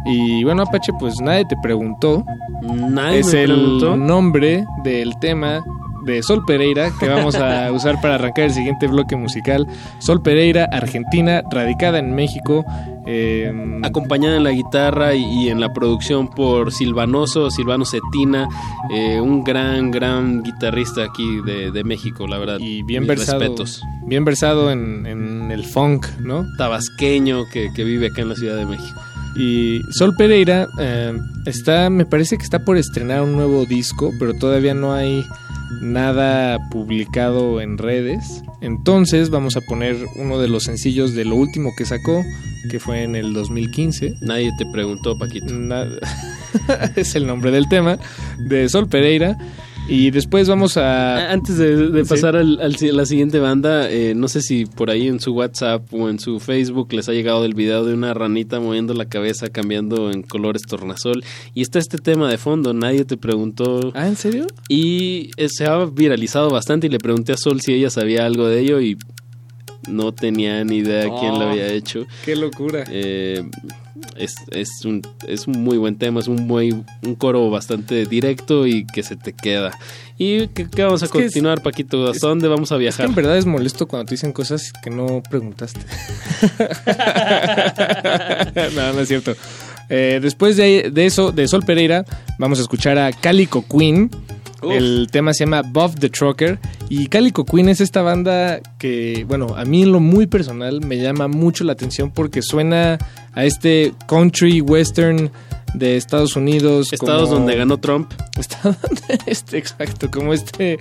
Y bueno, Apache, pues nadie te preguntó. Nadie es me el nombre del tema de Sol Pereira que vamos a <laughs> usar para arrancar el siguiente bloque musical. Sol Pereira, argentina, radicada en México. eh, acompañada en la guitarra y, y en la producción por Silvanoso, Silvano Cetina, eh, un gran, gran guitarrista aquí de, de México, la verdad. y bien Mis versado, respetos. bien versado en, en el funk, ¿no? Tabasqueño que, que vive acá en la Ciudad de México. Y Sol Pereira eh, está, me parece que está por estrenar un nuevo disco, pero todavía no hay nada publicado en redes. Entonces vamos a poner uno de los sencillos de lo último que sacó, que fue en el 2015. Nadie te preguntó, Paquito. <laughs> es el nombre del tema, de Sol Pereira. Y después vamos a... Antes de, de Sí. pasar al- a la siguiente banda, eh, no sé si por ahí en su WhatsApp o en su Facebook les ha llegado el video de una ranita moviendo la cabeza, cambiando en colores tornasol. Y está este tema de fondo, nadie te preguntó. ¿Ah, en serio? Y eh, se ha viralizado bastante y le pregunté a Sol si ella sabía algo de ello y no tenía ni idea quién lo Oh, había hecho. ¡Qué locura! Eh, es, es, un, es un muy buen tema, es un muy un coro bastante directo y que se te queda. ¿Y qué, qué vamos a Es que es- continuar, Paquito? ¿Hasta dónde vamos a Es que viajar? en verdad es molesto cuando te dicen cosas que no preguntaste. <laughs> no, no es cierto. Eh, después de, de eso, de Sol Pereira, vamos a escuchar a Calico Queen. El tema se llama Buff the Trucker. Y Calico Queen es esta banda que, bueno, a mí en lo muy personal me llama mucho la atención porque suena a este country western de Estados Unidos. Estados como- donde ganó Trump. Estados <laughs> este, exacto, como este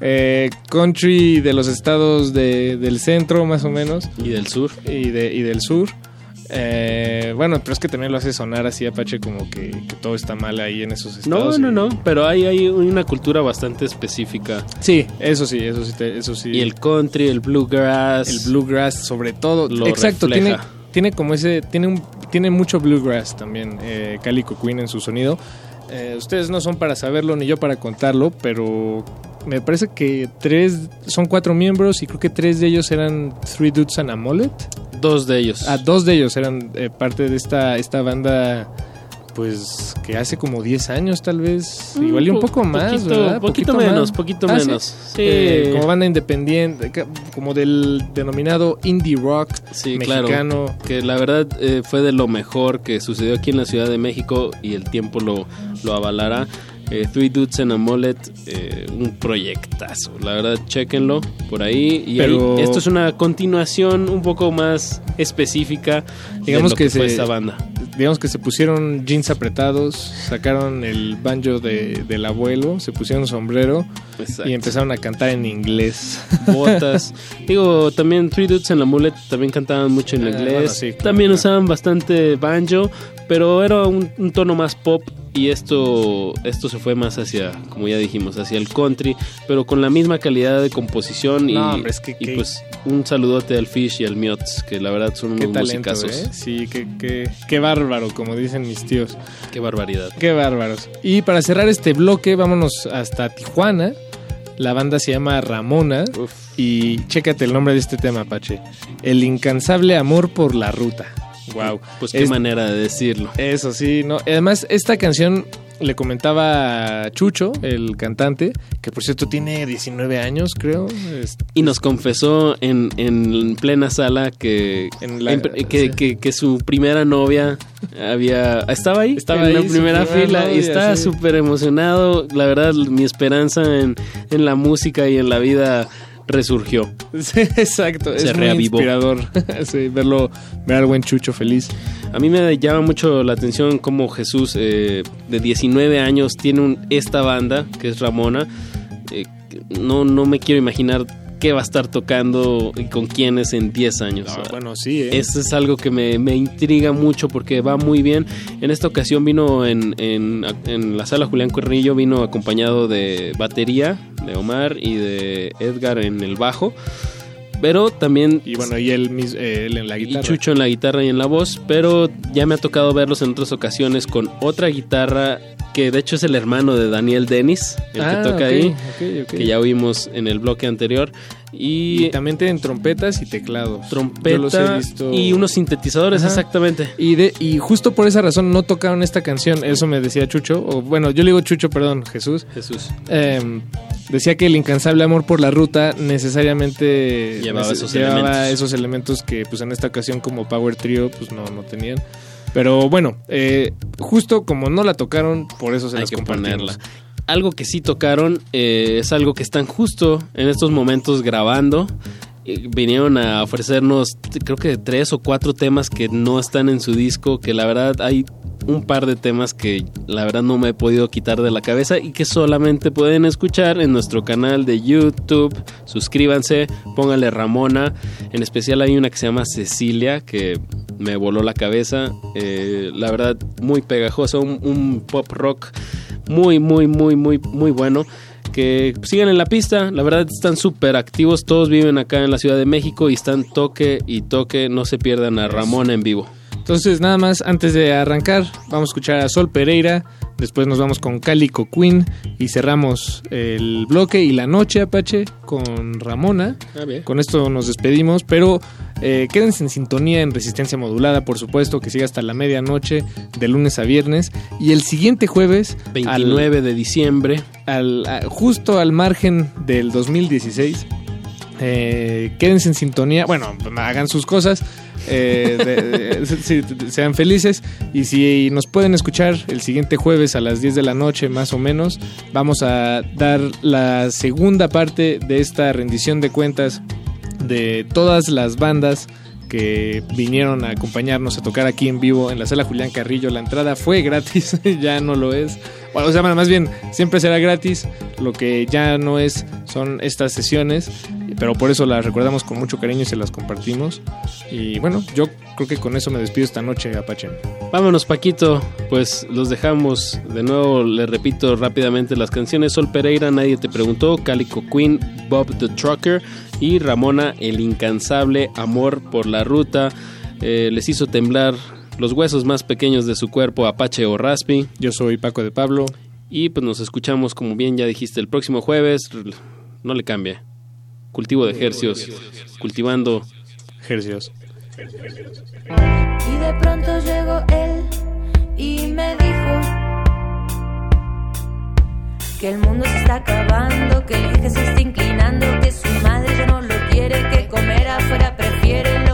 eh, country de los estados de- del centro, más o menos. Y del sur. Y, de, y del sur. Eh, bueno, pero es que también lo hace sonar así, Apache, como que, que todo está mal ahí en esos No, estados. no, no, pero hay, hay una cultura bastante específica. Sí, eso sí, eso sí, eso sí. Y el country, el bluegrass. El bluegrass, sobre todo. Lo Exacto, tiene, refleja. tiene como ese. Tiene, un, tiene mucho bluegrass también, eh, Calico Queen en su sonido. Eh, ustedes no son para saberlo ni yo para contarlo, pero me parece que tres. Son cuatro miembros y creo que tres de ellos eran Three Dudes and a Mullet. Dos de ellos. Ah, dos de ellos eran eh, parte de esta, esta banda. Pues que hace como 10 años tal vez, Mm, igual y un po- poco más, poquito- ¿verdad? poquito más. menos, poquito Ah, menos. Sí. Eh, como banda independiente, como del denominado indie rock Sí, mexicano. claro. Que la verdad eh, fue de lo mejor que sucedió aquí en la Ciudad de México y el tiempo lo, lo avalará. Eh, Three Dudes and a Mullet, eh, un proyectazo. La verdad, chequenlo por ahí. Y Pero- ahí- esto es una continuación un poco más específica Digamos de lo que que, fue se- esta banda. Digamos que se pusieron jeans apretados, sacaron el banjo de- del abuelo, se pusieron sombrero Exacto. y empezaron a cantar en inglés. <laughs> botas. Digo, también Three Dudes and a Mullet también cantaban mucho en Ah, inglés. bueno, sí, claro, también claro. usaban bastante banjo, pero era un, un tono más pop. Y esto, esto se fue más hacia, como ya dijimos, hacia el country, pero con la misma calidad de composición y, No, hombre, es que- y pues un saludote al Fish y al Miots, que la verdad son Qué unos talento, musicazos. ¿eh? Sí, qué, qué, qué bárbaro, como dicen mis tíos. Qué barbaridad. Qué bárbaros. Y para cerrar este bloque, vámonos hasta Tijuana. La banda se llama Ramona. Y chécate el nombre de este tema, Pache. El incansable amor por la ruta. Wow. Pues qué manera de decirlo. Eso sí, no. Además, esta canción le comentaba a Chucho, el cantante, que por cierto tiene 19 años, creo. Es- Y nos confesó en, en plena sala que, la- en- que, sí. que- que su primera novia había estaba ahí, Estaba en ahí, la primera primera fila y estaba sí. súper emocionado. La verdad, mi esperanza en, en la música y en la vida resurgió. Sí, exacto. Se es muy reavivó. inspirador <laughs> sí, verlo, ver al buen Chucho feliz. A mí me llama mucho la atención cómo Jesús, eh, de 19 años, tiene un- esta banda, que es Ramona. Eh, no, no me quiero imaginar qué va a estar tocando y con quiénes en 10 años. Ah, bueno, sí, ¿eh? Eso es algo que me, me intriga mucho porque va muy bien. En esta ocasión vino en, en, en la sala Julián Corrillo, vino acompañado de batería, de Omar y de Edgar en el bajo. Pero también Y bueno, y él, eh, él en la y guitarra. Chucho en la guitarra y en la voz, pero ya me ha tocado verlos en otras ocasiones con otra guitarra que de hecho es el hermano de Daniel Dennis, el Ah, que toca ok, ahí, que ya oímos en el bloque anterior. Y, Y también tienen trompetas y teclados. trompeta y unos sintetizadores, Ajá. exactamente. Y, de, y justo por esa razón no tocaron esta canción, eso me decía Chucho, o bueno, yo le digo Chucho, perdón, Jesús. Jesús. Em, decía que el incansable amor por la ruta necesariamente Llevaba nece- esos llevaba elementos. esos elementos que pues en esta ocasión como Power Trio pues no, no tenían. Pero bueno, eh, justo como no la tocaron, por eso se Hay las que compartimos. ponerla. Algo que sí tocaron eh, es algo que están justo en estos momentos grabando. Eh, Vinieron a ofrecernos, creo que tres o cuatro temas que no están en su disco, que la verdad hay un par de temas que la verdad no me he podido quitar de la cabeza y que solamente pueden escuchar en nuestro canal de YouTube. Suscríbanse, pónganle Ramona. En especial hay una que se llama Cecilia, que me voló la cabeza. Eh, la verdad, muy pegajosa, un pop rock muy, muy, muy, muy, muy bueno. Que sigan en la pista, la verdad están súper activos, todos viven acá en la Ciudad de México y están toque y toque, no se pierdan a Ramona en vivo. Entonces, nada más, antes de arrancar, vamos a escuchar a Sol Pereira. Después nos vamos con Calico Queen y cerramos el bloque y la noche, Apache, con Ramona. Ah, bien. Con esto nos despedimos, pero eh, quédense en sintonía en resistencia modulada, por supuesto, que siga hasta la medianoche, de lunes a viernes. Y el siguiente jueves, 29 de diciembre, al, a- justo al margen del 2016. Eh, quédense en sintonía, bueno, hagan sus cosas, eh, de- de- sí, sean felices y si nos pueden escuchar el siguiente jueves a las 10 de la noche más o menos, vamos a dar la segunda parte de esta rendición de cuentas de todas las bandas que vinieron a acompañarnos a tocar aquí en vivo en la sala Julián Carrillo. La entrada fue gratis, <laughs> ya no lo es. Bueno, o sea, más bien, siempre será gratis. Lo que ya no es son estas sesiones, pero por eso las recordamos con mucho cariño y se las compartimos. Y bueno, yo creo que con eso me despido esta noche, Apache. Vámonos, Paquito. Pues los dejamos. De nuevo, le repito rápidamente las canciones: Sol Pereira, Nadie te preguntó, Calico Queen, Bob the Trucker y Ramona, El incansable amor por la ruta. Eh, les hizo temblar los huesos más pequeños de su cuerpo, Apache o Raspi. Yo soy Paco de Pablo. Y pues nos escuchamos, como bien ya dijiste, el próximo jueves. No le cambie. Cultivo de ejercios. Cultivando ejercios. Y de pronto llegó él y me dijo que el mundo se está acabando, que el eje se está inclinando, que su madre ya no lo quiere, que comer afuera prefiere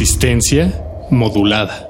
Resistencia modulada.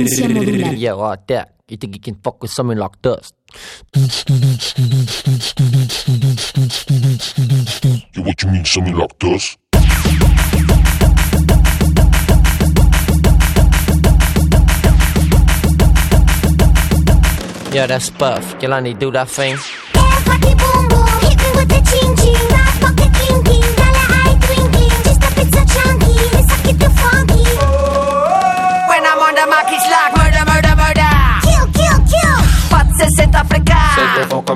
Resistencia <laughs> modular. Yeah, like that. You think you can fuck with something like this? Yo, what you mean, something like this? Yeah, that's Puff. Jelani, do that thing. Maki's Schlag, Murder, Murder, Murder. Kill, Kill, Kill. Patze sind Afrika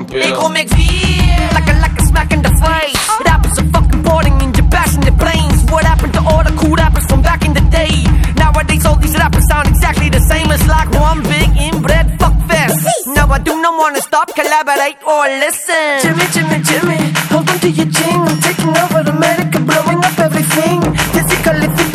They go make feel Like a, like a smack in the face. Rap is so fucking boring in your The planes. What happened to all the cool rappers from back in the day? Nowadays all these rappers sound exactly the same It's like one big inbred fuck fest. Now I do not wanna stop, collaborate or listen. Jimmy, Jimmy, Jimmy Hold on to your chin. I'm taking over America, blowing up everything. Physically fit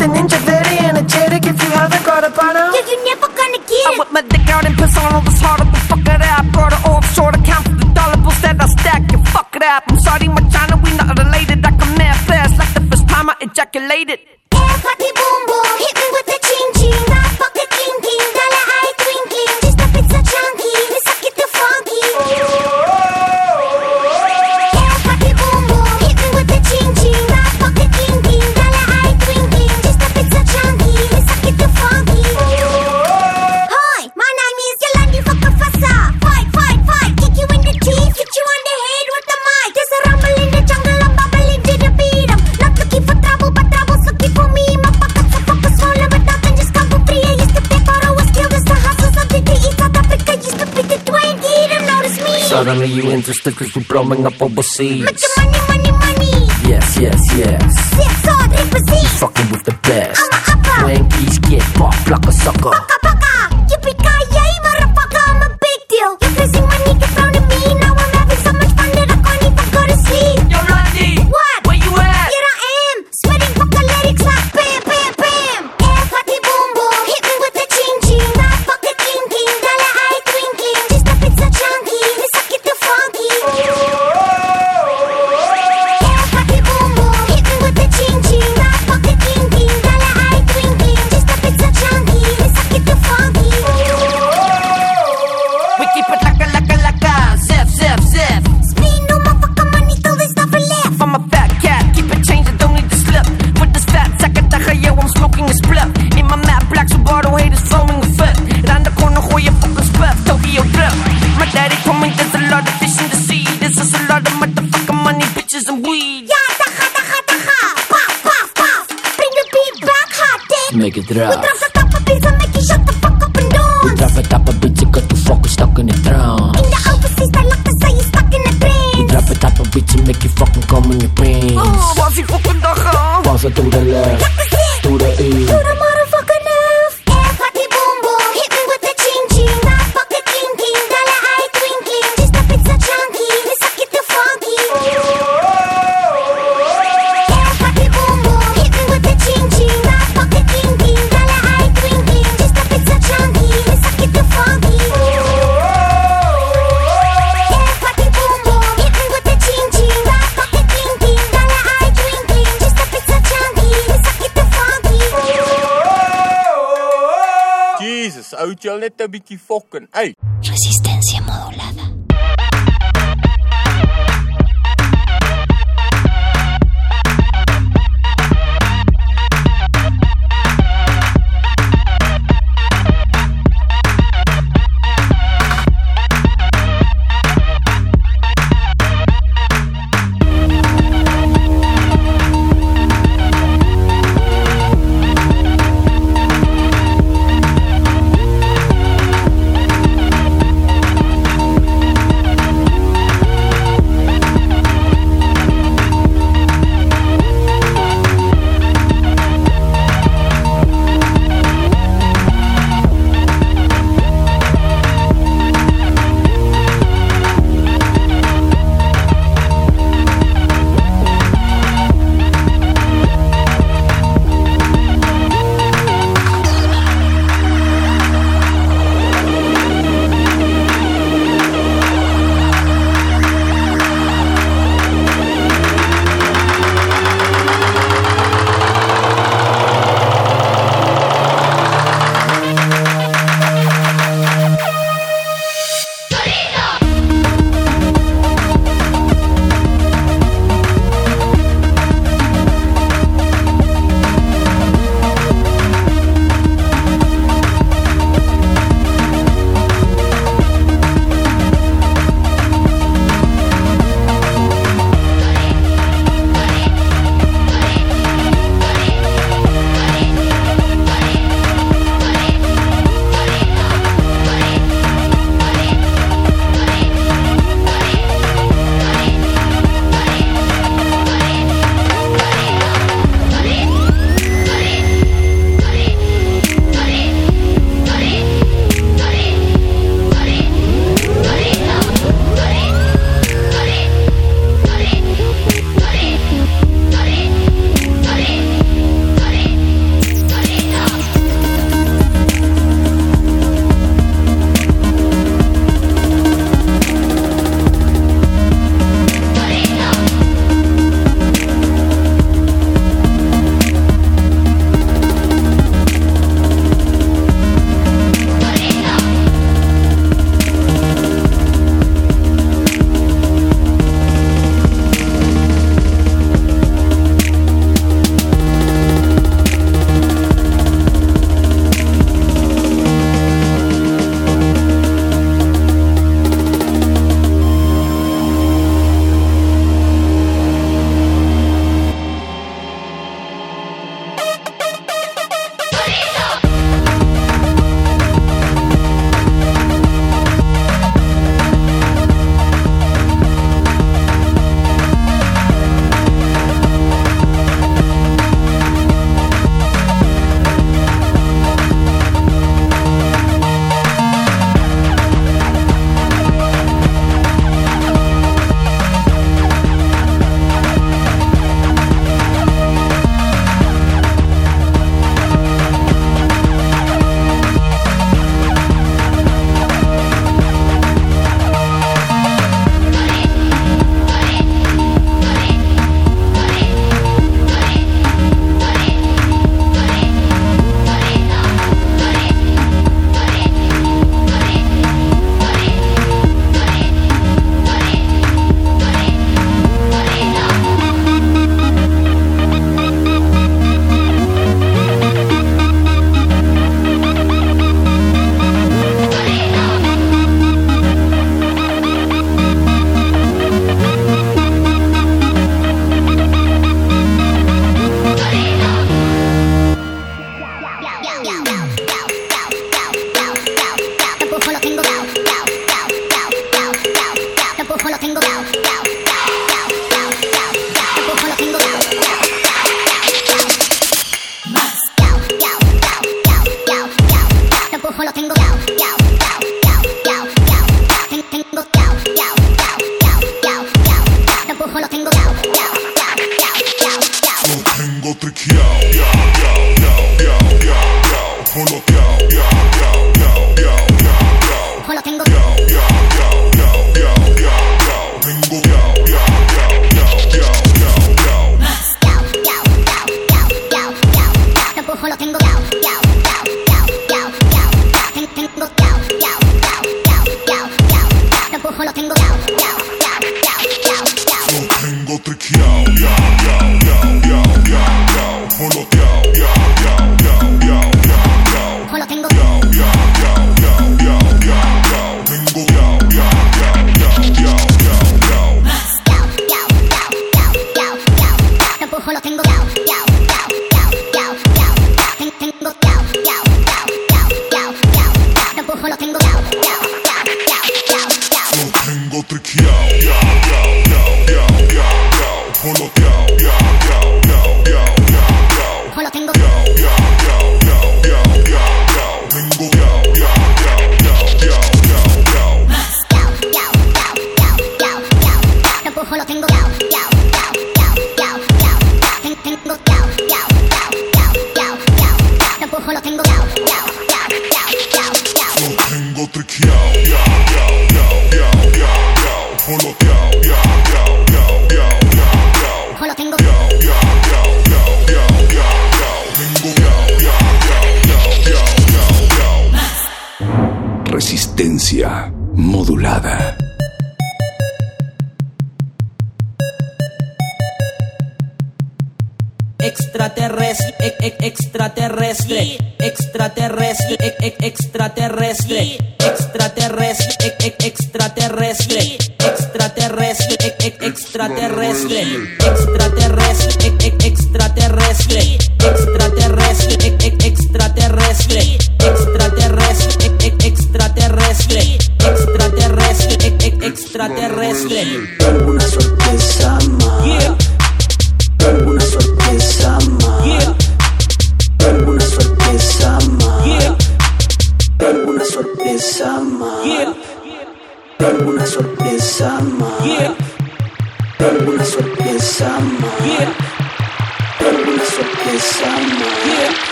bada bada. Yeah, you never gonna get it. I whip my dick out and piss on all this harder. But fuck it up. Brought it off short. I counted the dollar bills that I stack. You fuck it up. I'm sorry, my China. We not related. I come there fast. Like the first time I ejaculated. Yeah, puppy boom boom. Hit me with suddenly you interested cause you're blowing up overseas. Look at money, money, money. Yes, yes, yes. Yes, all. Fucking with the best. I'm a upper. When keys get fucked like a sucker. Petra. viste Vicky Fosken. ¡Ey! Resistencia modulada. resistencia modulada. Extraterrestre, e, e extraterrestre, extraterrestre, e, e extraterrestre, extraterrestre, e, e extraterrestre, extraterrestre, extraterrestre, extraterrestre, extraterrestre. extraterrestre.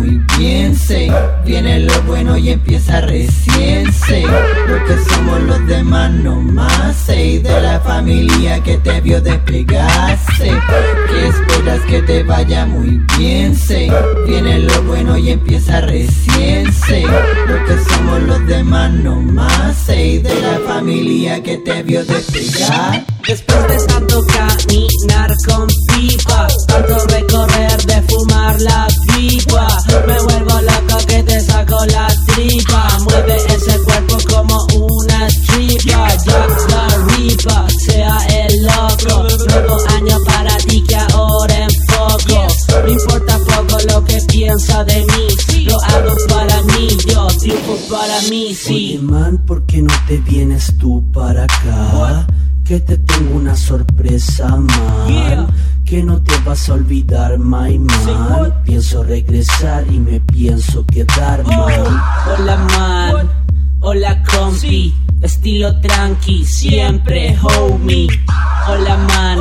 muy bien, sé Viene lo bueno y empieza recién, sé. Lo que somos los demás no más, sé De la familia que te vio despegarse Que esperas que te vaya muy bien, sé. Viene lo bueno y empieza recién, sé. Lo que somos los demás no más, sé De la familia que te vio despegar Después de tanto caminar con pipa Tanto recorrer de fumar la Easy. Oye, man, ¿por qué no te vienes tú para acá? Que te tengo una sorpresa, man. Yeah. Que no te vas a olvidar, my man. Pienso regresar y me pienso quedar, oh. man. Hola, man. What? Hola, compi. Estilo tranqui, siempre, homie. Hola, man.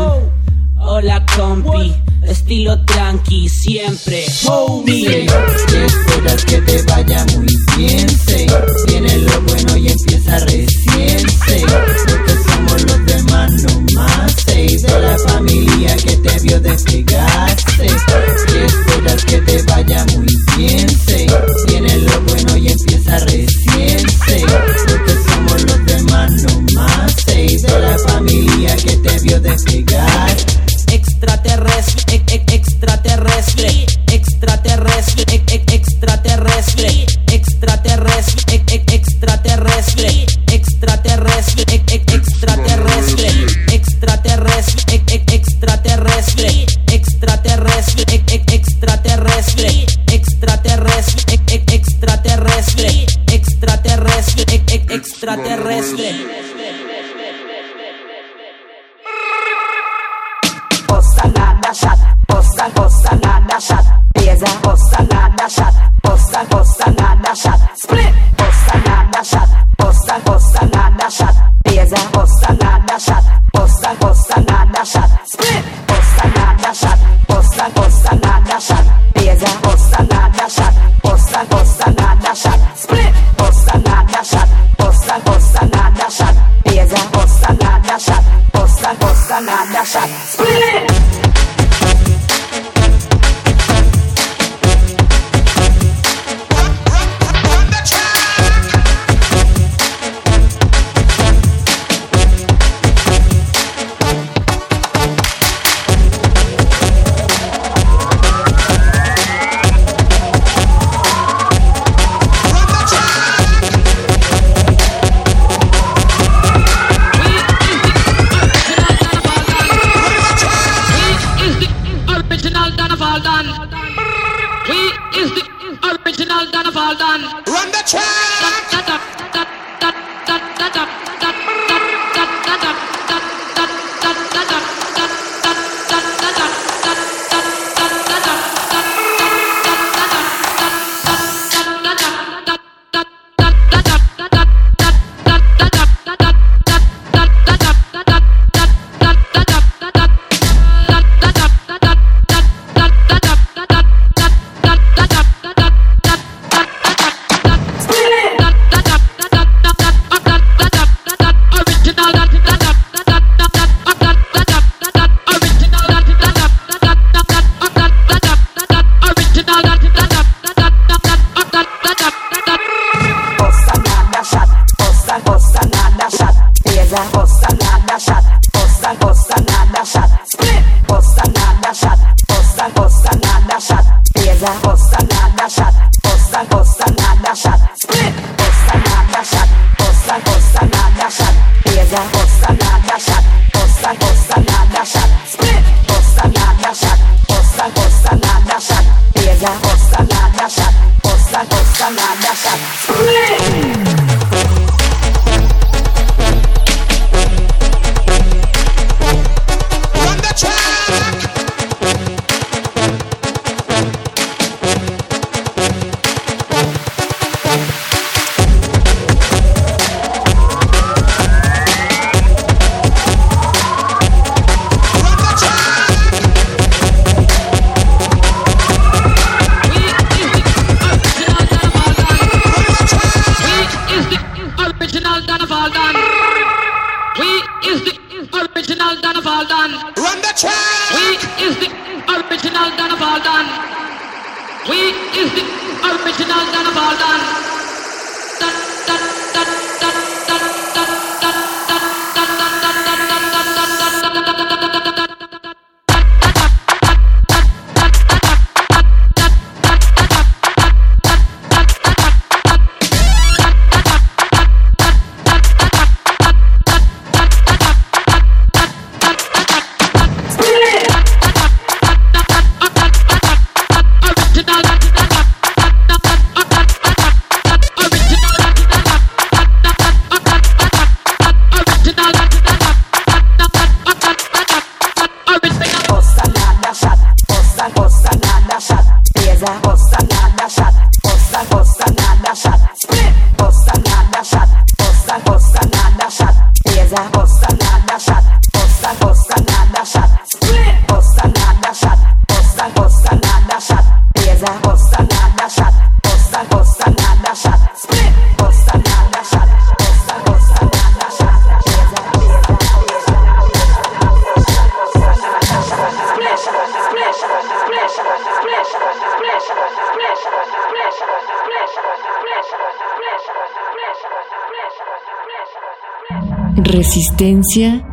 Resistencia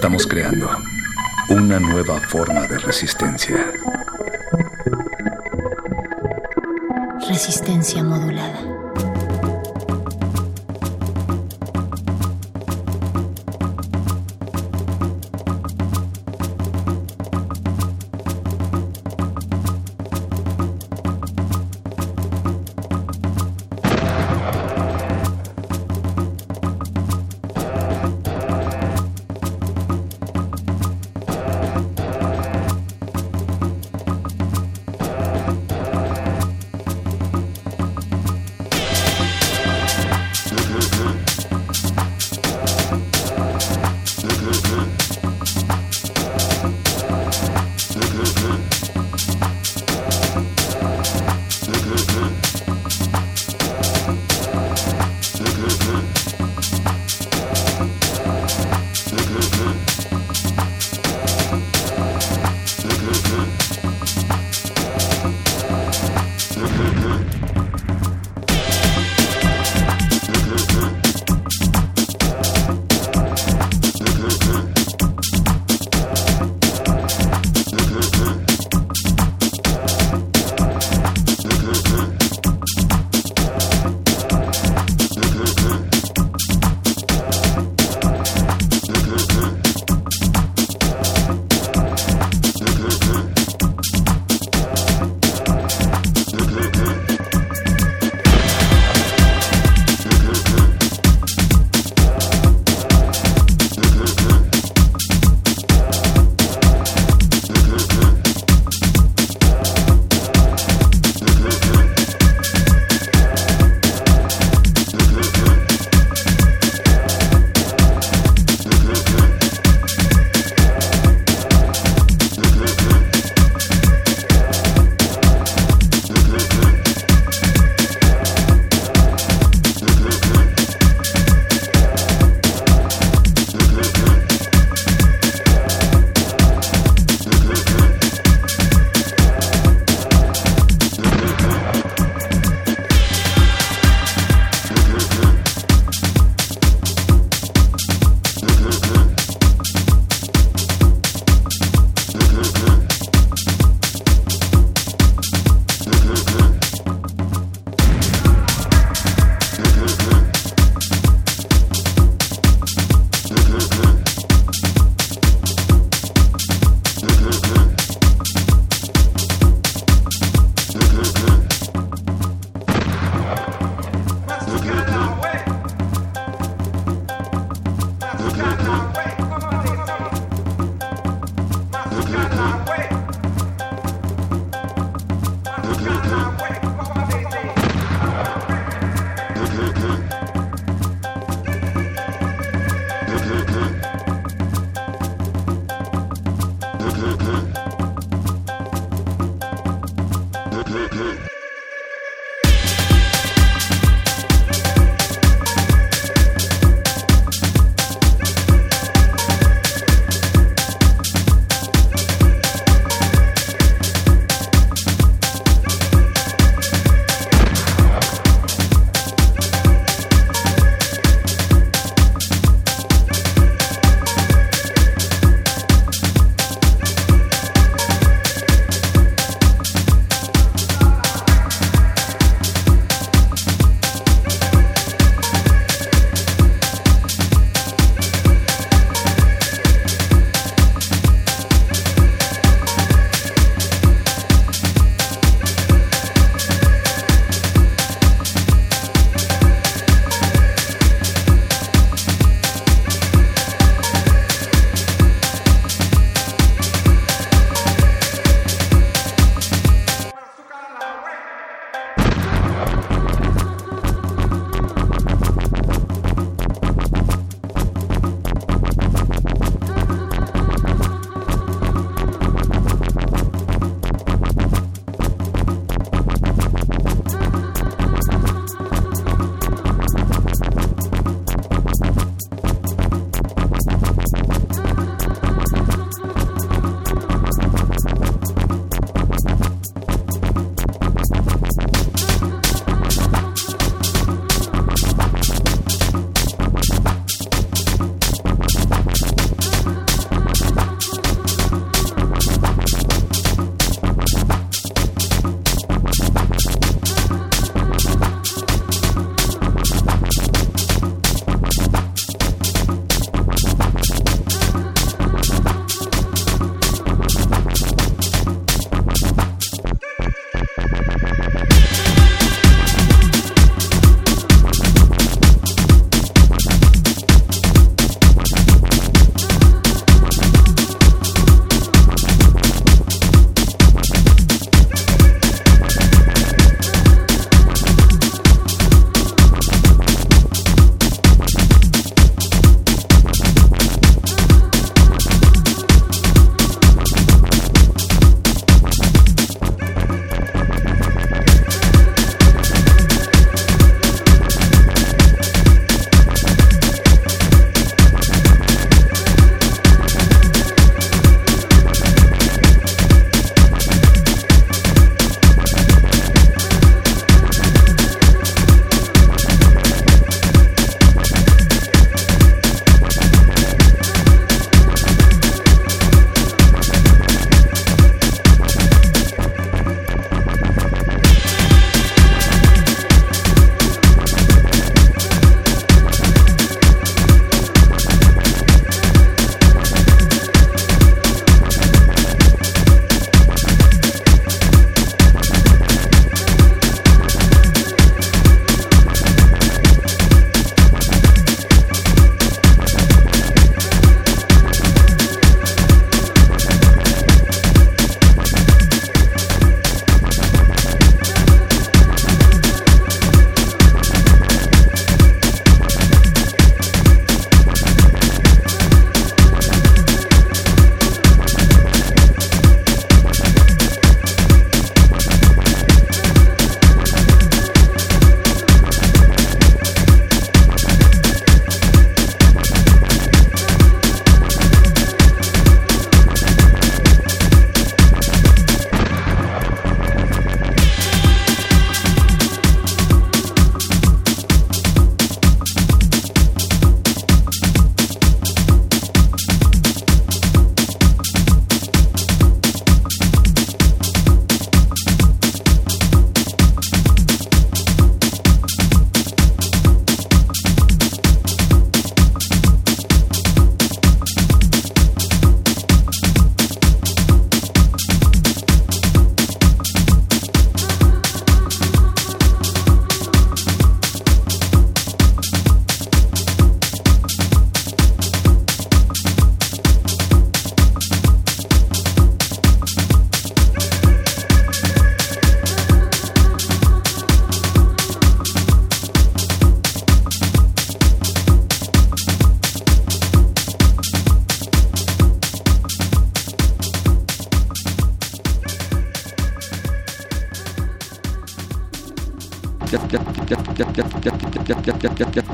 Estamos creando una nueva forma de resistencia. Resistencia modulada.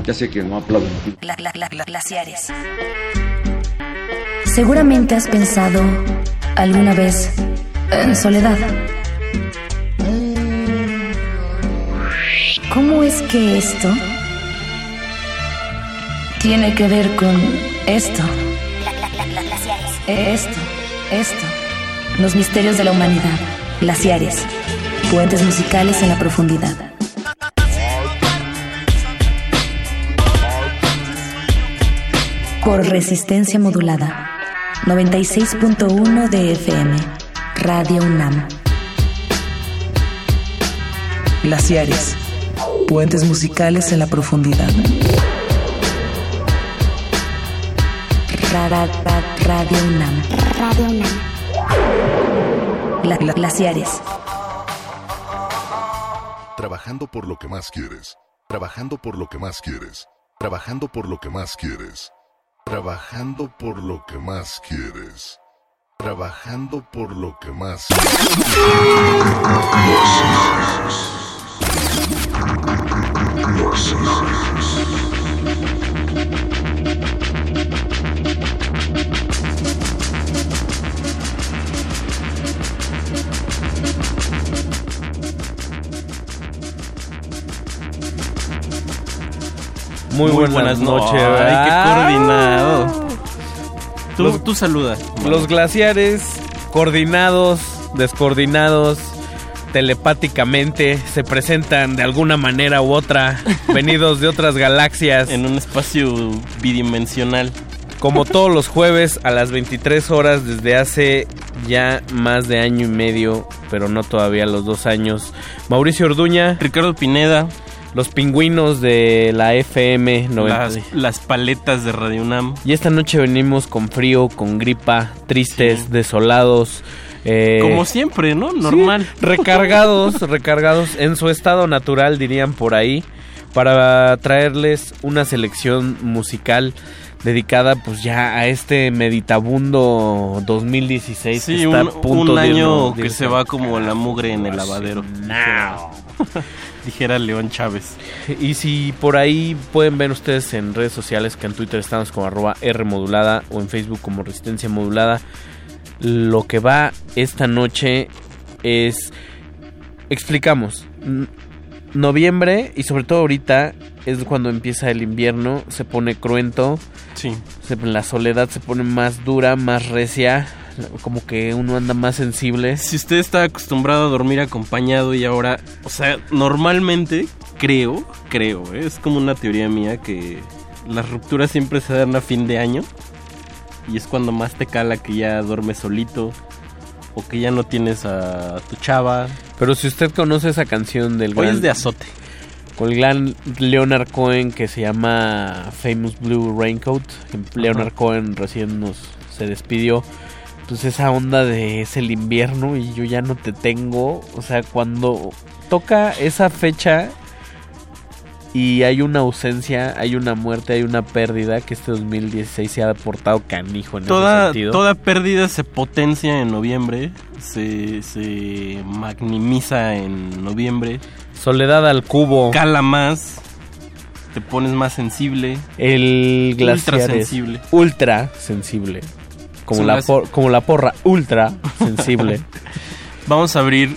Ya sé que no aplauden. Glaciares. Seguramente has pensado alguna vez en soledad. ¿Cómo es que esto tiene que ver con esto? Esto, esto. Los misterios de la humanidad. Glaciares. Puentes musicales en la profundidad. Por resistencia modulada. 96.1 de FM. Radio UNAM. Glaciares. Puentes musicales en la profundidad. Ra- ra- ra- Radio UNAM. Radio UNAM. Gla- gla- glaciares. Trabajando por lo que más quieres. Trabajando por lo que más quieres. Trabajando por lo que más quieres. Trabajando por lo que más quieres. Trabajando por lo que más Muy, Muy buenas, buenas noches. noches. Ay, qué coordinado. Tú- Los- tú saluda. Los glaciares coordinados, descoordinados, telepáticamente se presentan de alguna manera u otra, <laughs> venidos de otras galaxias. En un espacio bidimensional. Como todos los jueves a las 23 horas desde hace ya más de año y medio, pero no todavía los dos años. Mauricio Orduña. Ricardo Pineda. Los pingüinos de la FM 90. Las, las paletas de Radio UNAM. Y esta noche venimos con frío, con gripa, tristes, desolados. eh, Como siempre, ¿no? Normal. sí, <laughs> <laughs> recargados, recargados en su estado natural, dirían por ahí, para traerles una selección musical dedicada pues ya a este meditabundo 2016 que Sí, está un, a punto un año de que se va como la mugre en el lavadero. Dijera, <laughs> dijera León Chávez. Y si por ahí pueden ver ustedes en redes sociales que en Twitter estamos como arroba R modulada o en Facebook como Resistencia Modulada, lo que va esta noche es, explicamos, noviembre y sobre todo ahorita es cuando empieza el invierno, se pone cruento, Sí. se- la soledad se pone más dura, más recia, como que uno anda más sensible. Si usted está acostumbrado a dormir acompañado y ahora, o sea, normalmente creo, creo, ¿eh? es como una teoría mía que las rupturas siempre se dan a fin de año y es cuando más te cala que ya duermes solito o que ya no tienes a tu chava. Pero si usted conoce esa canción del Hoy gran- es de azote. Con el gran Leonard Cohen que se llama Famous Blue Raincoat. Leonard Cohen recién nos se despidió. Pues esa onda de es el invierno y yo ya no te tengo. O sea, cuando toca esa fecha y hay una ausencia, hay una muerte, hay una pérdida, que este 2016 se ha portado canijo en ese Toda, sentido. toda pérdida se potencia en noviembre, se, se magnimiza en noviembre. Soledad al cubo. Cala más, te pones más sensible. El glaciar Ultra sensible. ultra sensible. Como la, las- por- como la porra, ultra <laughs> sensible. Vamos a abrir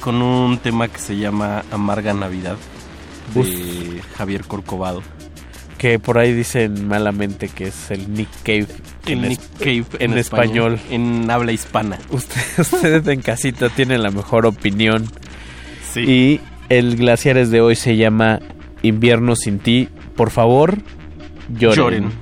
con un tema que se llama Amarga Navidad de Javier Corcovado. que por ahí dicen malamente que es el Nick Cave. El en Nick Cave en, en español. español, en habla hispana. Usted, <laughs> ustedes en casita tienen la mejor opinión. Sí. Y el Glaciares de hoy se llama Invierno sin ti. Por favor, lloren. Lloren.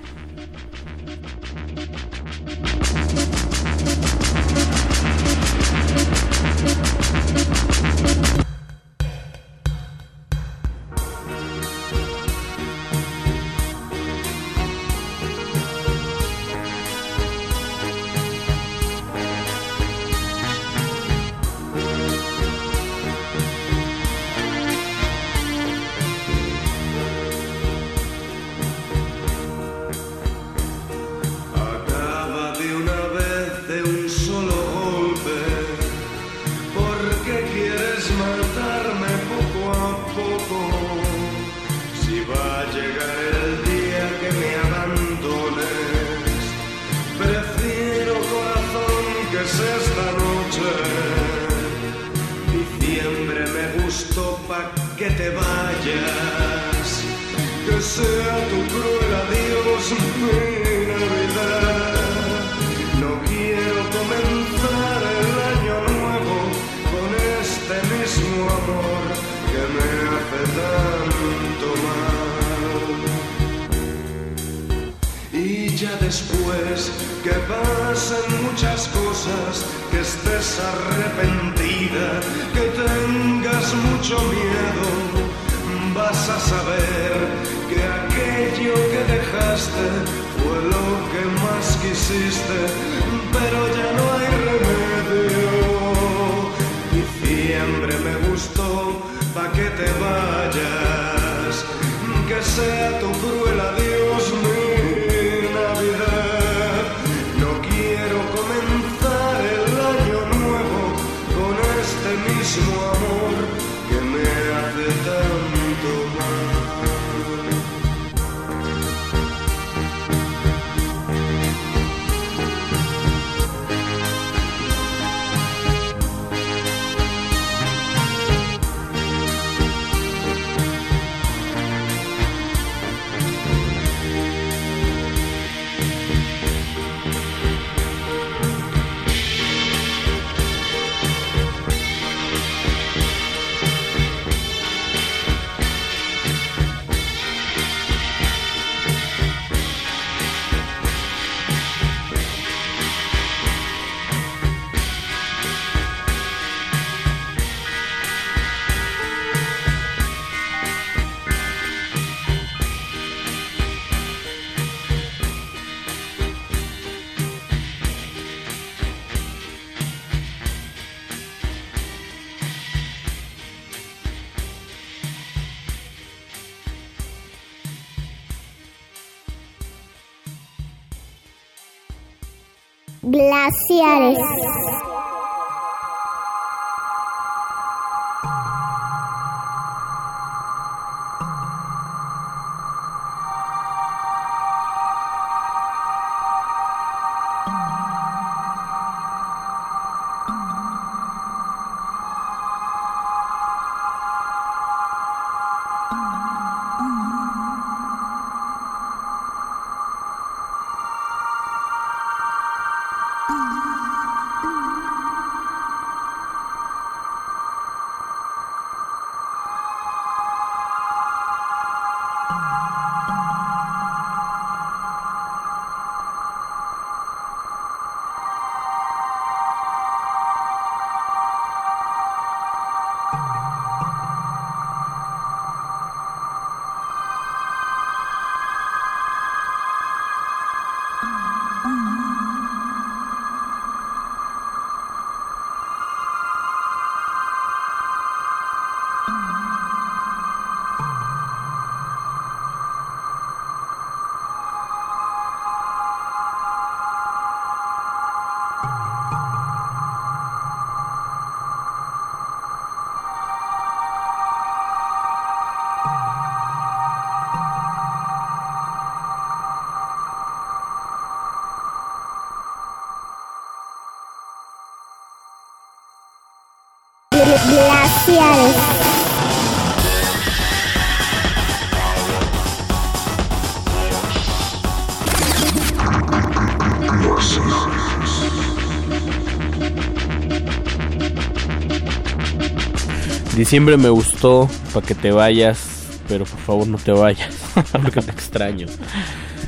Diciembre me gustó para que te vayas, pero por favor no te vayas, <laughs> porque te extraño.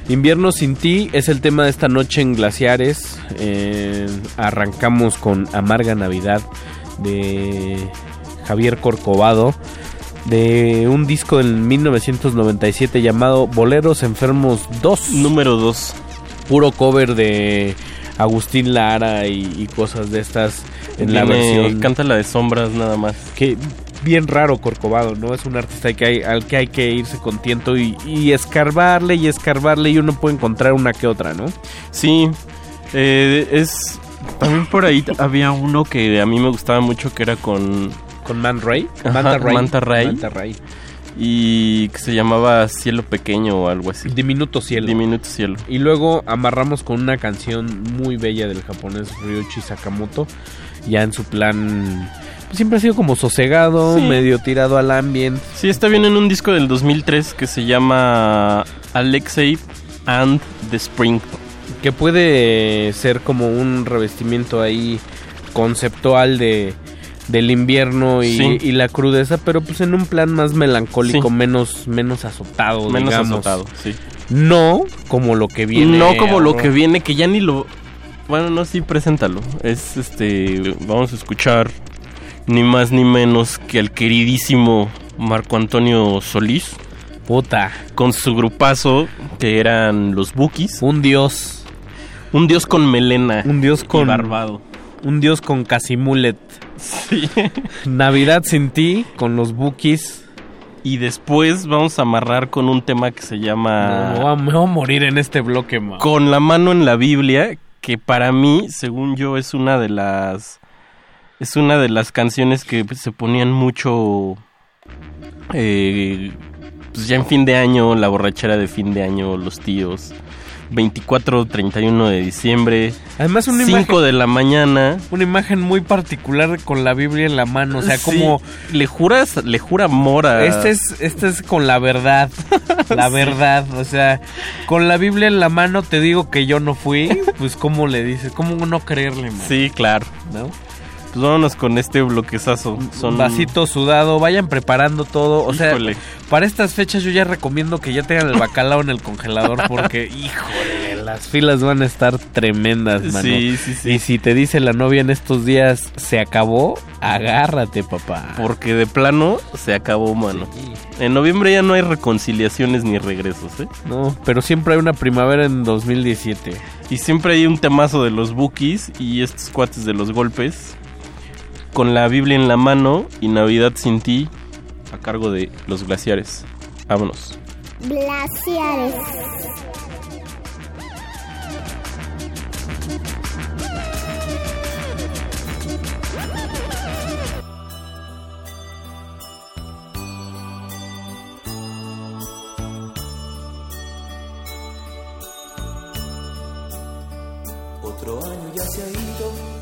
Invierno sin ti es el tema de esta noche en Glaciares. Eh, arrancamos con Amarga Navidad de Javier Corcovado, de un disco del 1997 llamado Boleros Enfermos 2. Número 2. Puro cover de Agustín Lara y, y cosas de estas en la versión. Canta la de sombras nada más. Que bien raro Corcovado, ¿no? Es un artista que hay, al que hay que irse con tiento y, y escarbarle y escarbarle y uno puede encontrar una que otra, ¿no? Sí, eh, es... También por ahí había uno que a mí me gustaba mucho que era con... ¿Con Man Ray? Ajá, Manta Ray. Manta Ray. Manta Ray. y que se llamaba Cielo Pequeño o algo así. Diminuto Cielo. Diminuto Cielo. Y luego amarramos con una canción muy bella del japonés Ryuichi Sakamoto, ya en su plan siempre ha sido como sosegado, Sí. medio tirado al ambient. Sí, está bien en un disco del 2003 que se llama Alexei and the Spring. que puede ser como un revestimiento ahí conceptual de del invierno y, Sí. y la crudeza, pero pues en un plan más melancólico, Sí. menos menos azotado, Menos digamos. azotado, sí. No como lo que viene. no como lo que viene, que ya ni lo... Bueno, no, sí, preséntalo. Es este... Vamos a escuchar ni más ni menos que al queridísimo Marco Antonio Solís. Puta. Con su grupazo, que eran los Bookies. Un dios. Un dios con melena. Un dios con y barbado. Un dios con casi mullet. Sí. <laughs> Navidad sin ti con los bookies. Y después vamos a amarrar con un tema que se llama... No, me voy a- me voy a morir en este bloque, man. Con la mano en la Biblia, que para mí, según yo, es una de las es una de las canciones que pues, se ponían mucho eh, pues ya en fin de año, la borrachera de fin de año, los tíos. 24, 31 de diciembre. Además, una 5 imagen- de la mañana. Una imagen muy particular con la Biblia en la mano, o sea, Sí, como le juras, le jura amor a Este es, este es con la verdad. <laughs> La Sí. verdad. O sea, con la Biblia en la mano te digo que yo no fui. Pues, ¿cómo le dices? ¿Cómo no creerle, man? Sí, claro. ¿No? Pues vámonos con este bloquezazo. Son Vasito sudado, vayan preparando todo. O sea, para estas fechas yo ya recomiendo que ya tengan el bacalao en el congelador <laughs> porque, híjole, las filas van a estar tremendas, mano. Sí, sí, sí. Y si te dice la novia en estos días, se acabó, agárrate, papá. Porque de plano se acabó, mano. En noviembre ya no hay reconciliaciones ni regresos, ¿eh? No, pero siempre hay una primavera en 2017. Y siempre hay un temazo de los bookies y estos cuates de los golpes. Con la Biblia en la mano y Navidad sin ti a cargo de los glaciares. Vámonos. Glaciares. Otro año ya se ha ido,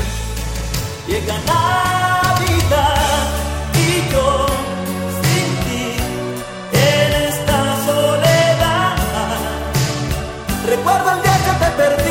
Llega Navidad y yo sin ti en esta soledad. Recuerdo el día que te perdí.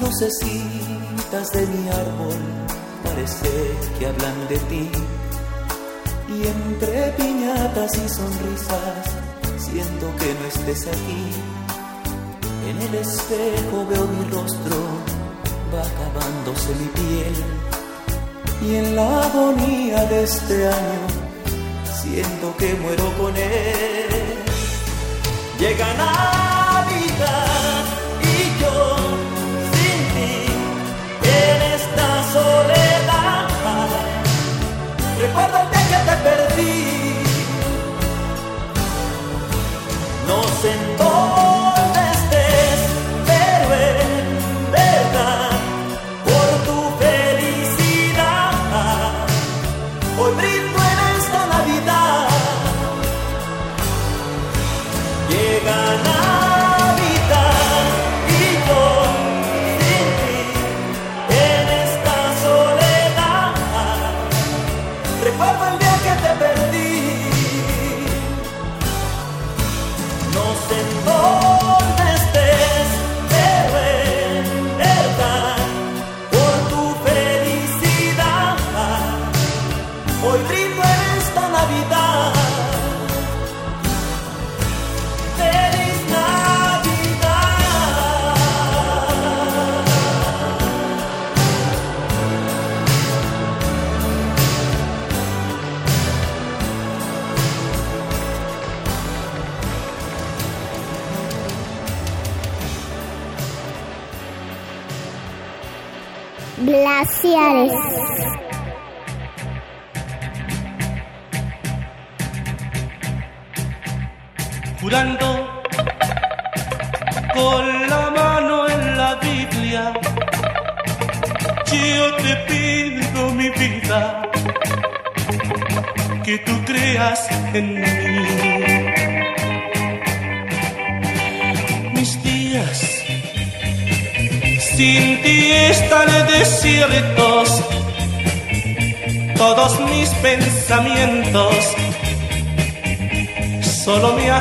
Lucecitas de mi árbol parece que hablan de ti. Y entre piñatas y sonrisas siento que no estés aquí. En el espejo veo mi rostro, va acabándose mi piel. Y en la agonía de este año, siento que muero con él. Llega Navidad Recuerdo el día que te perdí. No sé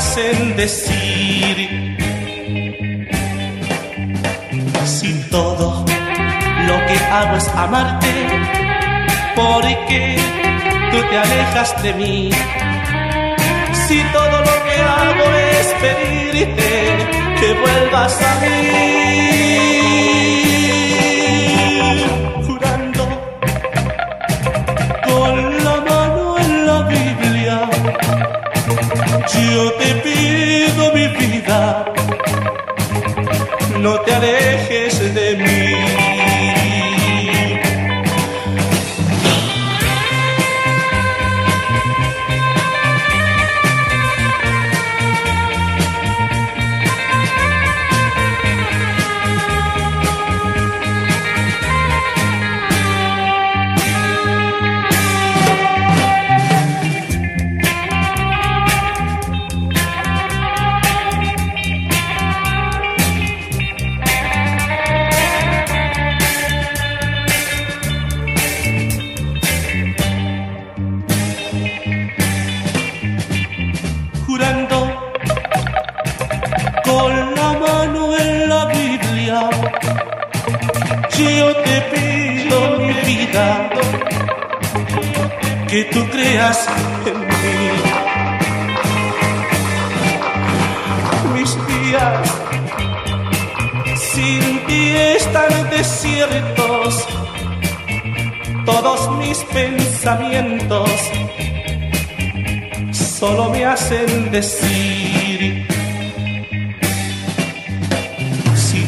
me hacen decir. Si todo lo que hago es amarte porque tú te alejas de mí. Si todo lo que hago es pedirte que vuelvas a mí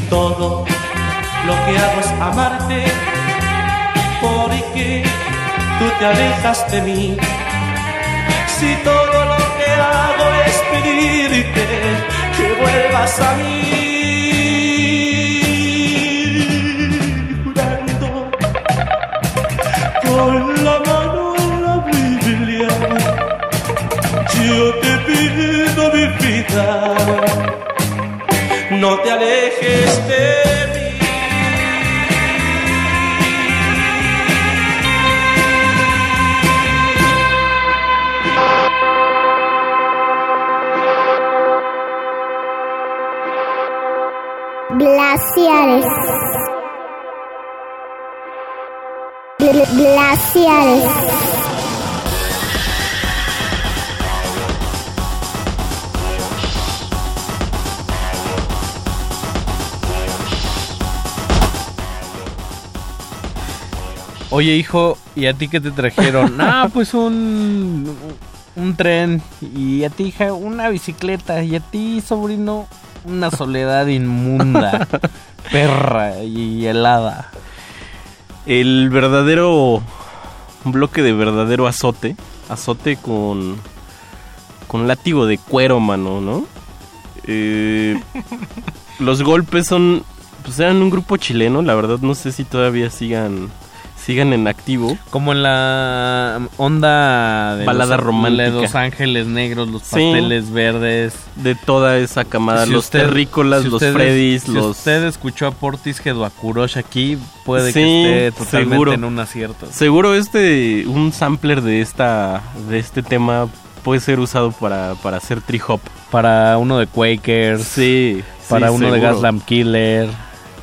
todo. Lo que hago es amarte porque tú te alejas de mí. Si todo lo que hago es pedirte que vuelvas a mí no te alejes de mí. Glaciares. Gl- Glaciares. Oye, hijo, ¿y a ti qué te trajeron? <laughs> ah, pues un, un tren. Y a ti, hija, una bicicleta. Y a ti, sobrino, una soledad inmunda, <laughs> perra y helada. El verdadero bloque de verdadero azote, azote con con látigo de cuero, mano, ¿no? Eh, <laughs> los golpes son pues eran un grupo chileno, la verdad no sé si todavía sigan sigan en activo. Como en la onda de Balada los, romántica. de Los Ángeles Negros, los Sí. pasteles verdes. De toda esa camada, Si los usted- terrícolas, si los usted- Freddys, si los usted escuchó a Portishead o a Kurosh aquí, puede Sí, que esté totalmente seguro. en un acierto. Seguro este un sampler de esta de este tema puede ser usado para, para hacer tree hop. Para uno de Quakers. Sí. Para sí, uno de. Gaslamp Killer.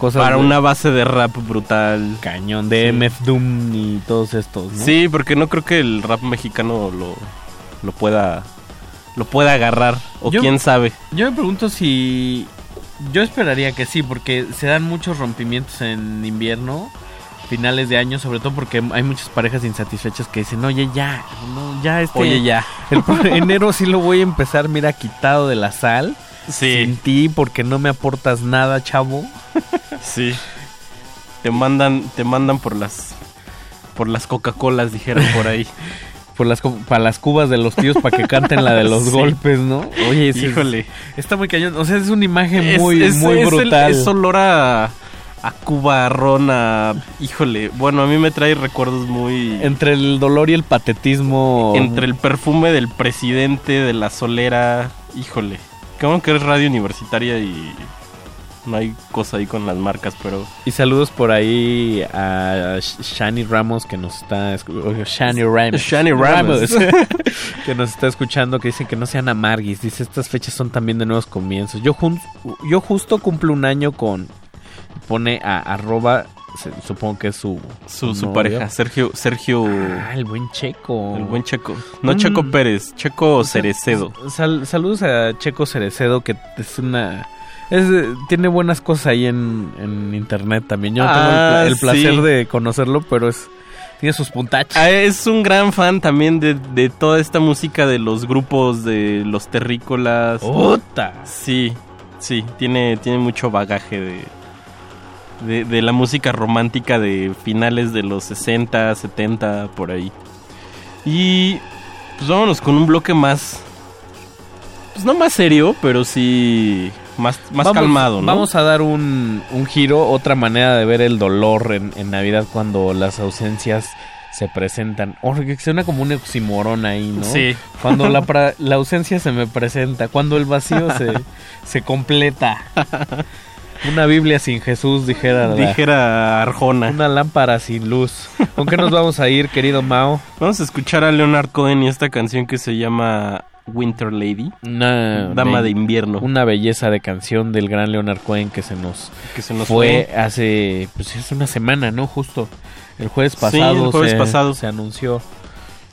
Cosas Para de- una base de rap brutal. Cañón de MF Doom y todos estos, ¿no? Sí, porque no creo que el rap mexicano lo, lo pueda lo pueda agarrar o Yo- quién sabe. Yo me pregunto si... Yo esperaría que sí, porque se dan muchos rompimientos en invierno, finales de año, sobre todo porque hay muchas parejas insatisfechas que dicen, oye, ya, no, ya este... Oye, ya. El <laughs> enero sí lo voy a empezar, mira, quitado de la sal. Sí. Sin ti, porque no me aportas nada, chavo. Sí. Te mandan te mandan por las por las Coca-Colas dijeron por ahí. <laughs> Por las, para las cubas de los tíos para que canten la de los <laughs> Sí. golpes, ¿no? Oye, Híjole. está muy cañón. O sea, es una imagen muy, es- muy es el- brutal. es olor a a Cuba, ron, a... Híjole, bueno, a mí me trae recuerdos muy... Entre el dolor y el patetismo. Entre el perfume del presidente, de la solera... Híjole. Bueno que eres radio universitaria y... No hay cosa ahí con las marcas, pero... Y saludos por ahí a Sh- Shani Ramos que nos está Shani Ramos. Shani Ramos. <laughs> que nos está escuchando que dicen que no sean amarguis. Dice, estas fechas son también de nuevos comienzos. Yo, jun- yo justo cumplo un año con... Pone a arroba, supongo que es su... Su, pareja, Sergio... Sergio... Ah, el buen Checo. El buen Checo. No Checo Pérez, Checo Cerecedo. Sal- saludos a Checo Cerecedo, que es una... es, tiene buenas cosas ahí en, en internet también. Yo no tengo el, Ah, el placer sí. de conocerlo, pero es tiene sus puntachos. Ah, es un gran fan también de, de toda esta música de los grupos de los terrícolas. ¡Puta! Sí, sí, tiene, tiene mucho bagaje de, de, de la música romántica de finales de los 60, 70, por ahí. Y pues vámonos con un bloque más... Pues no más serio, pero sí más, más Vamos- calmado, ¿no? Vamos a dar un, un giro, otra manera de ver el dolor en, en Navidad cuando las ausencias se presentan. Oh, que suena como un oximorón ahí, ¿no? Sí. Cuando la, <laughs> pra- la ausencia se me presenta, cuando el vacío se, <laughs> se completa. Una Biblia sin Jesús, dijera. la- Dijera Arjona. Una lámpara sin luz. ¿Con qué nos vamos a ir, querido Mao? Vamos a escuchar a Leonard Cohen y esta canción que se llama Winter Lady. Una Dama de invierno. Una belleza de canción del gran Leonard Cohen que se nos, Que se nos fue, fue. hace pues es una semana, ¿no? Justo el jueves Sí, pasado, el jueves se, pasado. se anunció.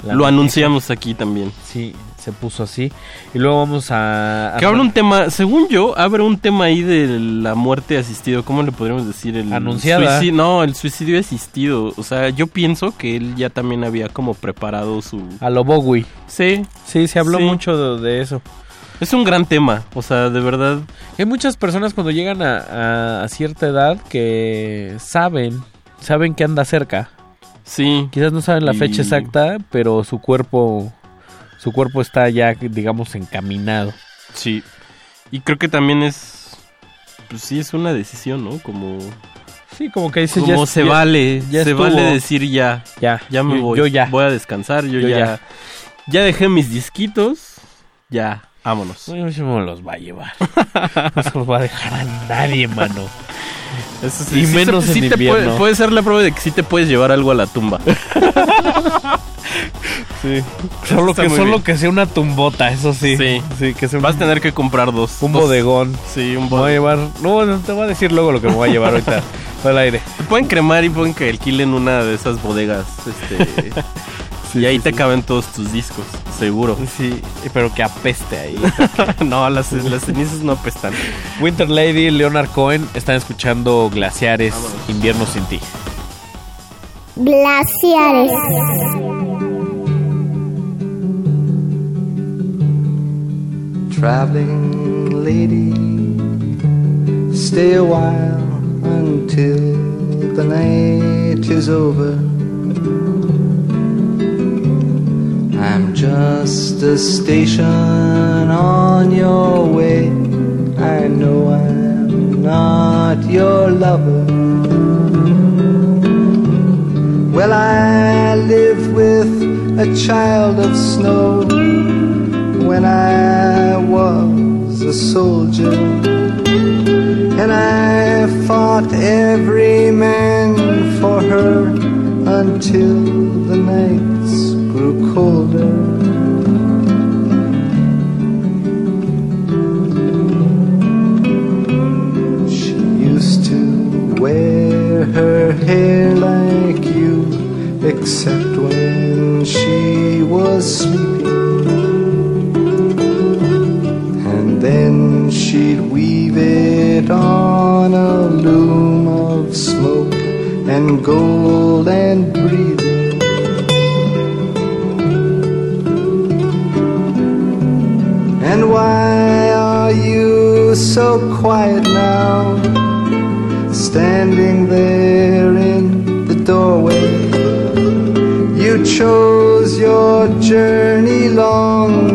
Lo noticia. anunciamos aquí también. Sí, se puso así. Y luego vamos a... a- Que abre un tema, según yo, abre un tema ahí de la muerte asistido. ¿Cómo le podríamos decir? El Anunciada. suicidio- no, el suicidio asistido. O sea, yo pienso que él ya también había como preparado su. A lo Bowie. Sí. Sí, se habló Sí. mucho de, de eso. Es un gran tema. O sea, de verdad. Hay muchas personas cuando llegan a, a- a cierta edad que saben, saben que anda cerca. Sí. Quizás no saben la Y- fecha exacta, pero su cuerpo, su cuerpo está ya, digamos, encaminado. Sí. Y creo que también es. Pues sí, es una decisión, ¿no? Como. Sí, como que dices, Como ya- se ya- vale. ya se estuvo. vale decir ya. Ya, Ya me yo- voy. yo ya. Voy a descansar. Yo, Yo ya, ya. ya. dejé mis disquitos. Ya. Vámonos. No sé me los va a llevar. <laughs> No se los va a dejar a nadie, mano. Eso sí, y sí menos se- sí en invierno. puede, puede ser la prueba de que sí te puedes llevar algo a la tumba. <laughs> Sí. Solo que, solo bien. que sea una tumbota, eso sí. Sí. Sí, que sea un, Vas a tener que comprar dos. un Dos- bodegón. Sí, un Me voy a bodegón. llevar. No, no te voy a decir luego lo que me voy a llevar ahorita <laughs> al aire. Te pueden cremar y pueden que alquilen una de esas bodegas. Este, <laughs> y ahí te caben todos tus discos, seguro. Sí, pero que apeste ahí. <laughs> no, las, las cenizas no apestan. Winter Lady, Leonard Cohen, están escuchando Glaciares, Invierno sin ti. Glaciares. Traveling lady, stay a while until the night is over. I'm just a station on your way. I know I'm not your lover. Well, I live with a child of snow when I was a soldier. And I fought every man for her until the nights grew colder. She used to wear her hair like you, except when she was sleeping. On a loom of smoke and gold and breathing. And why are you so quiet now? Standing there in the doorway. You chose your journey long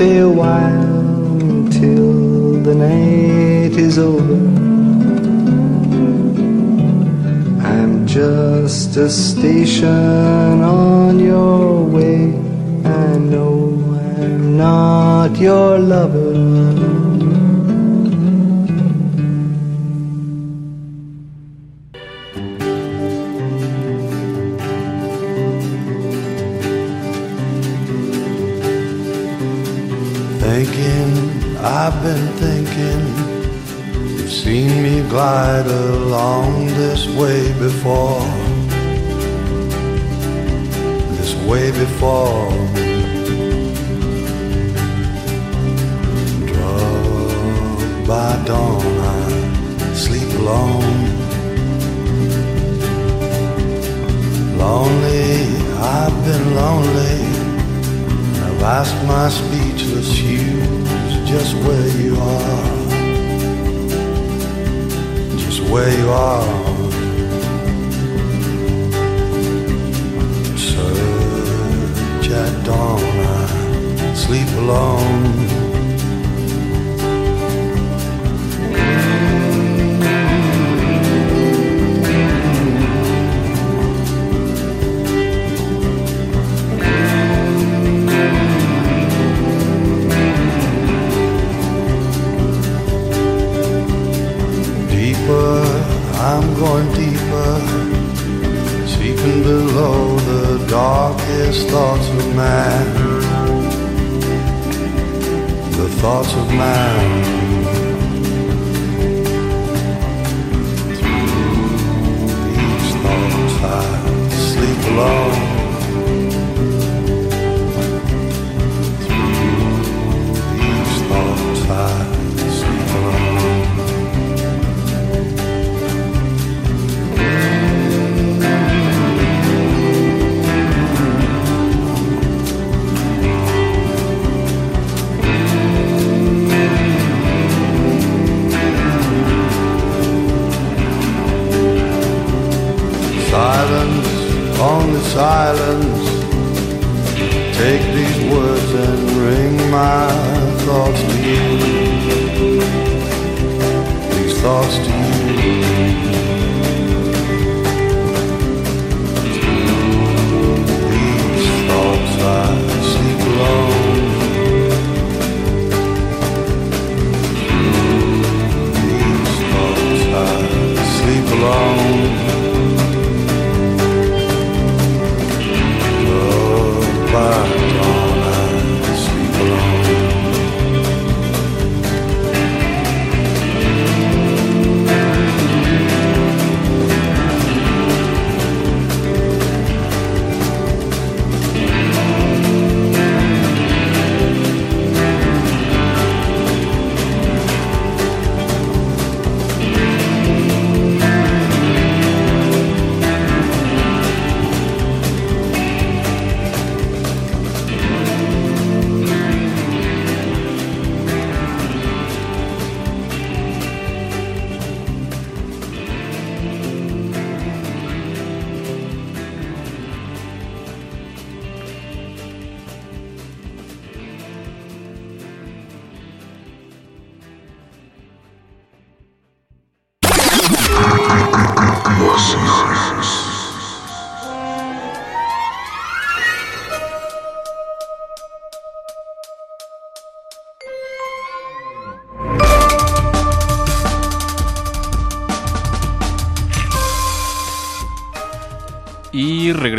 stay a while till the night is over. I'm just a station on your way. I know I'm not your lover. Glide along this way before. This way before. Drugged by dawn, I sleep alone. Lonely, I've been lonely. I've asked my speechless hues just where you are. Where you are. Search at dawn, I sleep alone. Deeper, I'm going deeper, seeking below the darkest thoughts of man. The thoughts of man. Through these thoughts, I sleep alone. Silence. Take these words and ring my thoughts to you. These thoughts to you.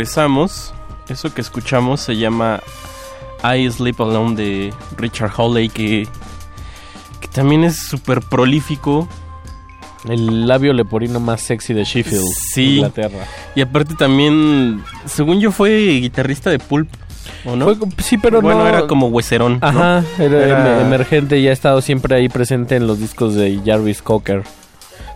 Regresamos. Eso que escuchamos se llama I Sleep Alone de Richard Hawley, que, que también es súper prolífico. El labio leporino más sexy de Sheffield, Sí. Inglaterra. Y aparte también, según yo, fue guitarrista de Pulp, ¿o no? Fue- sí, pero bueno, no- era como hueserón. ¿no? Ajá, era, Era- em- emergente y ha estado siempre ahí presente en los discos de Jarvis Cocker.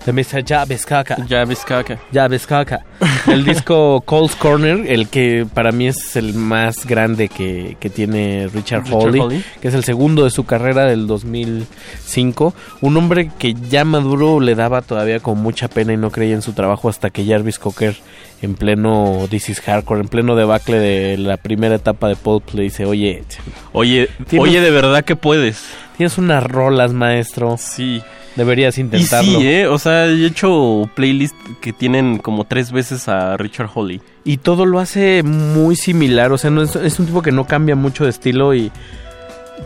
De Mr. Jarvis Cocker. Jarvis Cocker. Jarvis Cocker. El disco Cole's Corner, el que para mí es el más grande que, que tiene Richard, Richard Hawley, Hawley. que es el segundo de su carrera del 2005. Un hombre que ya maduro le daba todavía con mucha pena y no creía en su trabajo hasta que Jarvis Cocker en pleno This is Hardcore, en pleno debacle de la primera etapa de Pulp le dice, oye, Oye, oye, de verdad que puedes. tienes unas rolas, maestro. Sí. Deberías Y intentarlo. sí, ¿eh? O sea, he hecho playlists que tienen como tres veces a Richard Hawley. Y todo lo hace muy similar, o sea, no es, es un tipo que no cambia mucho de estilo y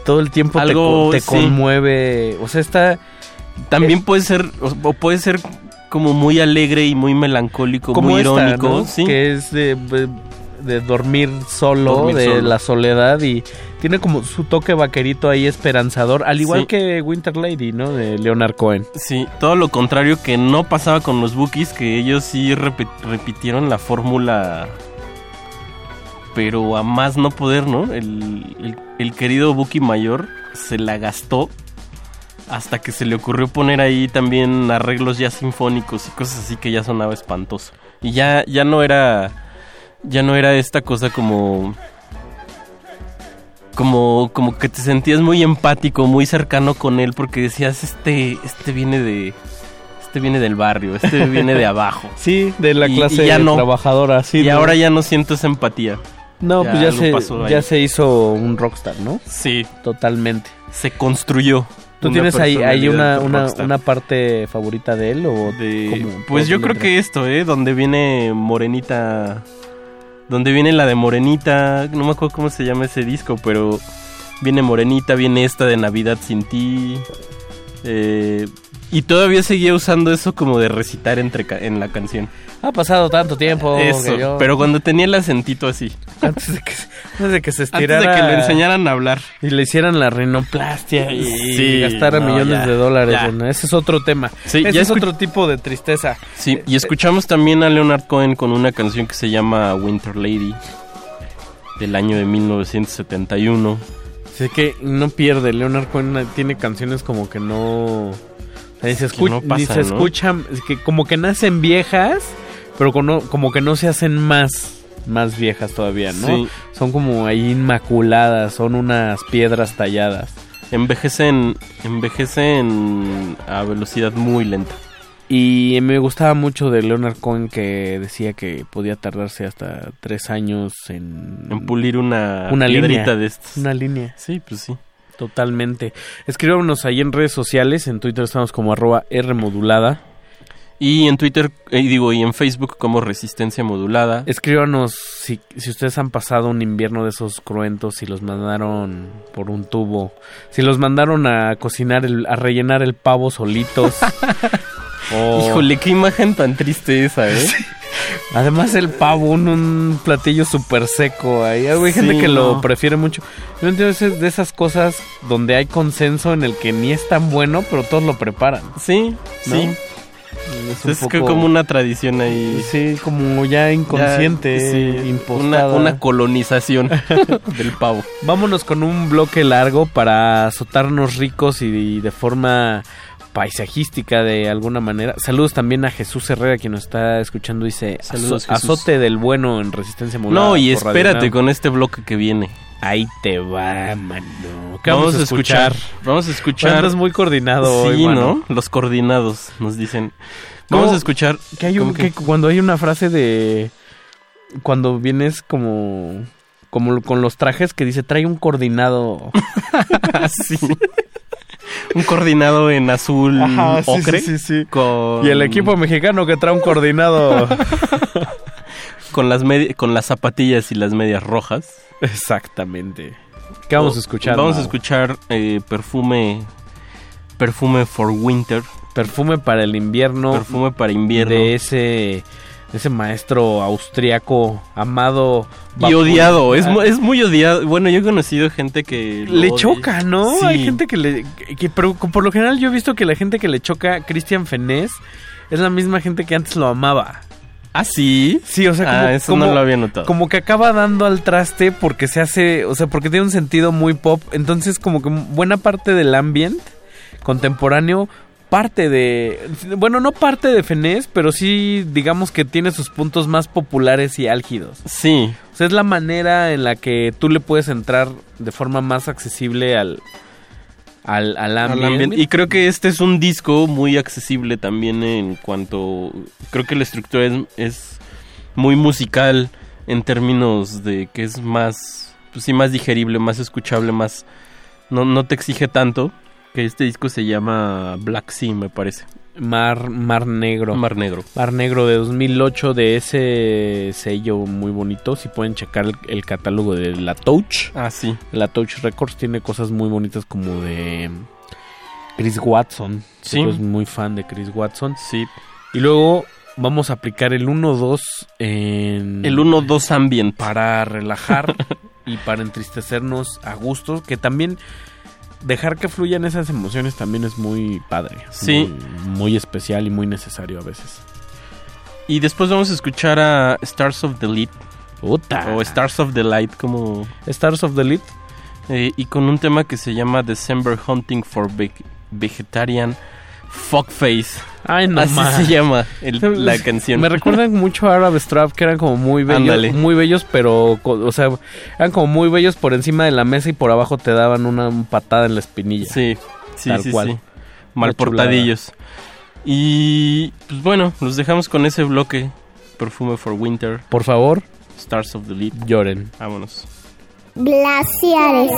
todo el tiempo te Algo, te, sí. conmueve. O sea, está También puede ser, o, o puede ser como muy alegre y muy melancólico, como muy esta, irónico. ¿no? Sí. que es de, de dormir solo, Dormir de solo. la soledad y tiene como su toque vaquerito ahí esperanzador, al igual Sí. que Winter Lady, ¿no? De Leonard Cohen. Sí, todo lo contrario que no pasaba con los Bookies, que ellos sí repitieron la fórmula, pero a más no poder, ¿no? El, el- el querido Bookie mayor se la gastó hasta que se le ocurrió poner ahí también arreglos ya sinfónicos y cosas así que ya sonaba espantoso. Y ya, ya no era, ya no era esta cosa como como, como que te sentías muy empático, muy cercano con él, porque decías, este, este viene de, este viene del barrio, este <laughs> viene de abajo. Sí, de la Y- clase y ya no. trabajadora, sí. y ¿no? ahora ya no siento esa empatía. No, pues ya se, pasó ya se hizo un rockstar, ¿no? Sí, Totalmente. se construyó. ¿Tú tienes ahí, ahí una, una, una parte favorita de él o De- pues yo creo que esto, ¿eh? Donde viene Morenita. Donde viene la de Morenita. No me acuerdo cómo se llama ese disco, pero viene Morenita, viene esta de Navidad sin ti. eh, y todavía seguía usando eso como de recitar entre ca- en la canción. Ha pasado tanto tiempo eso, que yo- pero cuando tenía el acentito así. antes de que, antes de que se Antes estirara de que le enseñaran a hablar. y le hicieran la rinoplastia y Sí, gastara no, millones ya, de dólares. ya. en- ese es otro tema. Sí, ese ya es otro tipo de tristeza. Sí, y escuchamos también a Leonard Cohen con una canción que se llama Winter Lady del año de 1971. Sé que no pierde. Leonard Cohen tiene canciones como que no. Ni se, escu- no se ¿no? escuchan, es que como que nacen viejas, pero como, como que no se hacen más, más viejas todavía, ¿no? Sí. Son como ahí inmaculadas, son unas piedras talladas. Envejecen, envejecen a velocidad muy lenta. Y me gustaba mucho de Leonard Cohen que decía que podía tardarse hasta tres años en, En pulir una, una piedrita línea. de estas. Una línea. Sí, pues sí. Totalmente. Escríbanos ahí en redes sociales. En Twitter estamos como arroba Rmodulada. Y en Twitter, eh, digo, y en Facebook como Resistencia Modulada. Escríbanos si, si ustedes han pasado un invierno de esos cruentos, si los mandaron por un tubo, si los mandaron a cocinar, el, a rellenar el pavo solitos. <laughs> Híjole, qué imagen tan triste esa, ¿eh? <laughs> Además el pavo, un, un platillo súper seco. Hay, hay gente Sí, que lo prefiere mucho. Yo entiendo de esas cosas donde hay consenso en el que ni es tan bueno, pero todos lo preparan. Sí, ¿no? sí. Es, Es, que como una tradición ahí. Sí, como ya inconsciente, Ya, sí, impostada. una colonización <laughs> del pavo. Vámonos con un bloque largo para azotarnos ricos y de forma paisajística de alguna manera. Saludos también a Jesús Herrera, quien nos está escuchando. Dice Saludos, azote del bueno en resistencia modulada. No, y espérate Nam". con este bloque que viene. Ahí te va, mano. ¿Qué Vamos, a escuchar. Vamos a escuchar. Andas muy coordinado sí, hoy, mano. ¿no? Los coordinados nos dicen. ¿Cómo? Vamos a escuchar. Que hay un, ¿Cómo que? que cuando hay una frase de cuando vienes como como con los trajes que dice trae un coordinado. <laughs> Sí. <laughs> un coordinado en azul Ajá, sí, ocre. sí, sí, sí. Con, Y el equipo mexicano que trae un coordinado. <laughs> con las con las zapatillas y las medias rojas. Exactamente. ¿Qué vamos a escuchar? Vamos a escuchar eh, perfume perfume for winter. Perfume para el invierno. Perfume para invierno. De ese, ese maestro austriaco amado. Y odiado, es, Ah, es muy odiado. Bueno, yo he conocido gente que... Le choca, ¿no? Sí. Hay gente que le... que- pero por lo general yo he visto que la gente que le choca a Christian Fenés es la misma gente que antes lo amaba. ¿Ah, sí? Sí, o sea, como, Ah, eso no como- lo había notado. Como que acaba dando al traste porque se hace, o sea, porque tiene un sentido muy pop. Entonces, como que buena parte del ambiente contemporáneo parte de, bueno, no parte de Fenés, pero sí, digamos que tiene sus puntos más populares y álgidos. Sí. O sea, es la manera en la que tú le puedes entrar de forma más accesible al, al, al Al ambiente. ambiente. Y creo que este es un disco muy accesible también en cuanto... Creo que la estructura es, es muy musical en términos de que es más... Pues sí, más digerible, más escuchable, más... No, no te exige tanto. Que este disco se llama Black Sea, me parece. Mar, Mar Negro. Mar Negro. Mar Negro de 2008 de ese sello muy bonito. Si pueden checar el, el catálogo de La Touch. Ah, sí. La Touch Records tiene cosas muy bonitas como de Chris Watson. Sí. Soy muy fan de Chris Watson. Sí. Y luego vamos a aplicar el 1-2 en... El 1-2 ambient. Para relajar y para entristecernos a gusto. Que también dejar que fluyan esas emociones también es muy padre. Sí. Muy, muy especial y muy necesario a veces. Y después vamos a escuchar a Stars of the. Puta. O Stars of the Light, como... Stars of the Light. Eh, y con un tema que se llama December Hunting for Ve- Vegetarian Fuckface. Ay, no Así más. se llama el- la canción. Me recuerdan mucho a Arab Strap, que eran como muy bellos, Ándale. muy bellos, pero, o sea, eran como muy bellos por encima de la mesa y por abajo te daban una patada en la espinilla. Sí, sí, Tal sí, cual. sí. Mal portadillos. Y pues bueno, los dejamos con ese bloque. Perfume for Winter. Por favor, Stars of the Lead. lloren. Vámonos. Glaciares.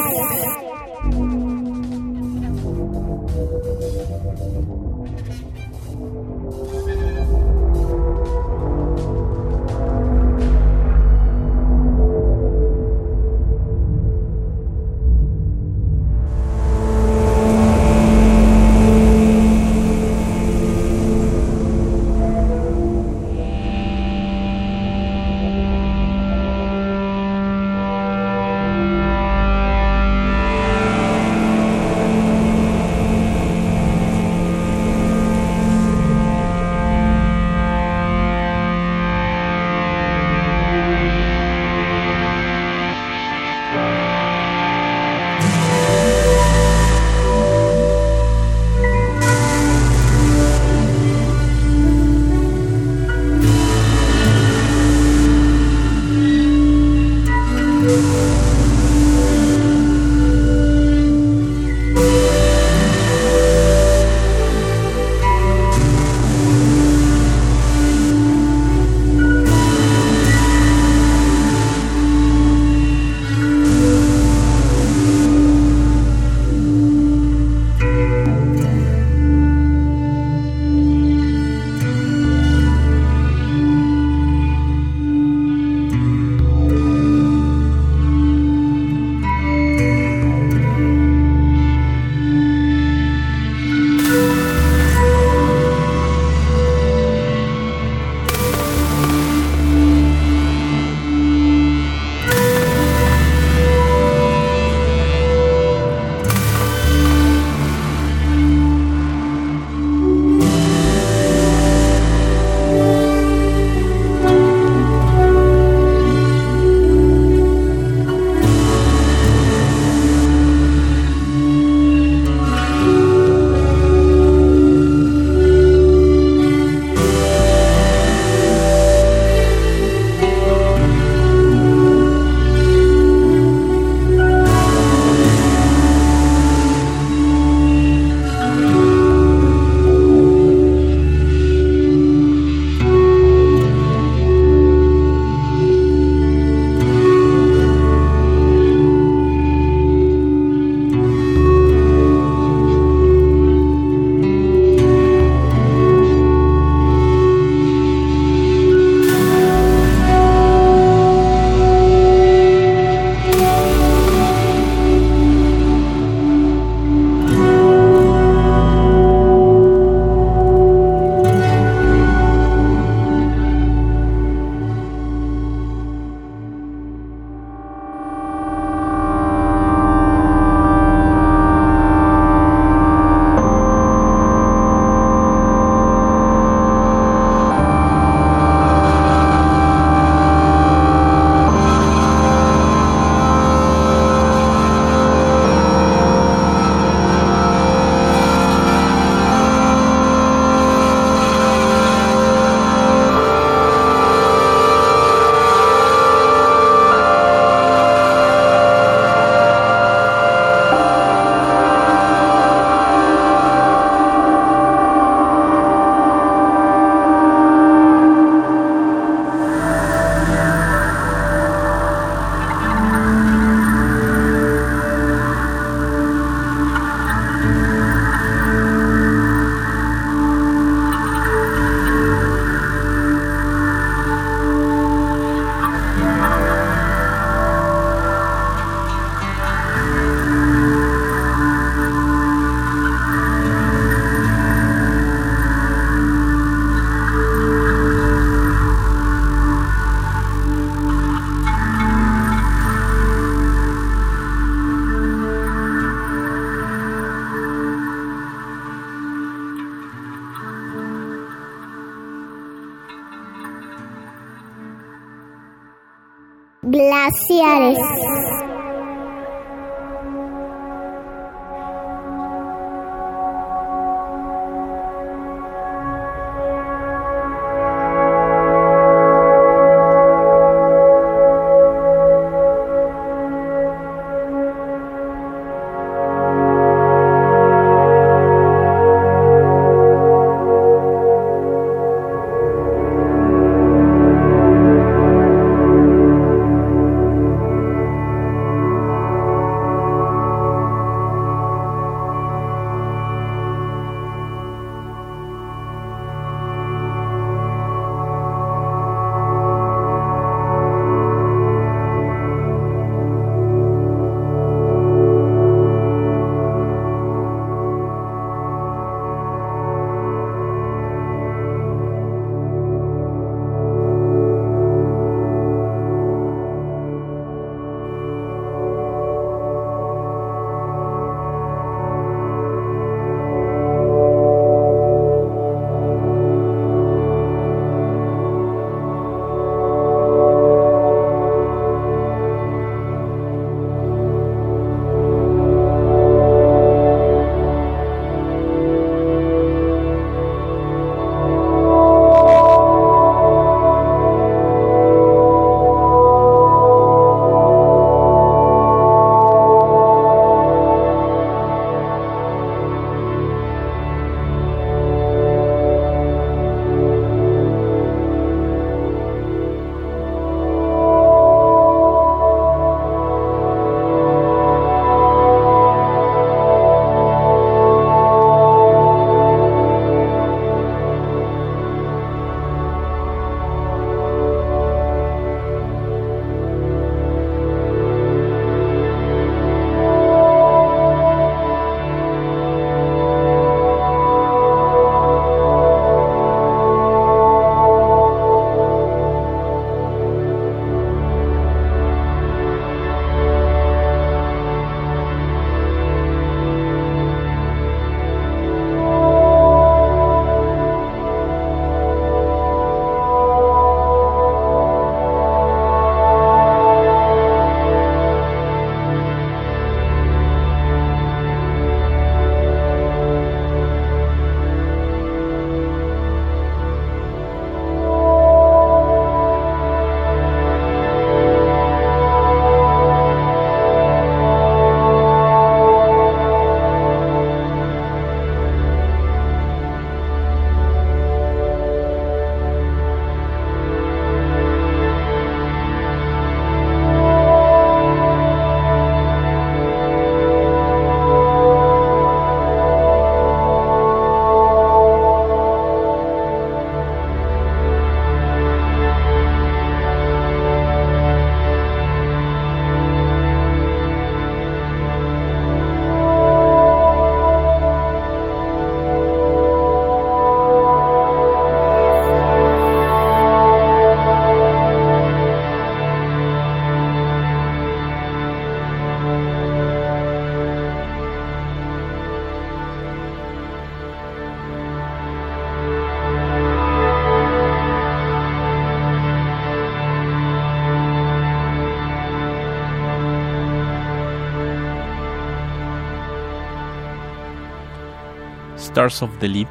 Of the Leap,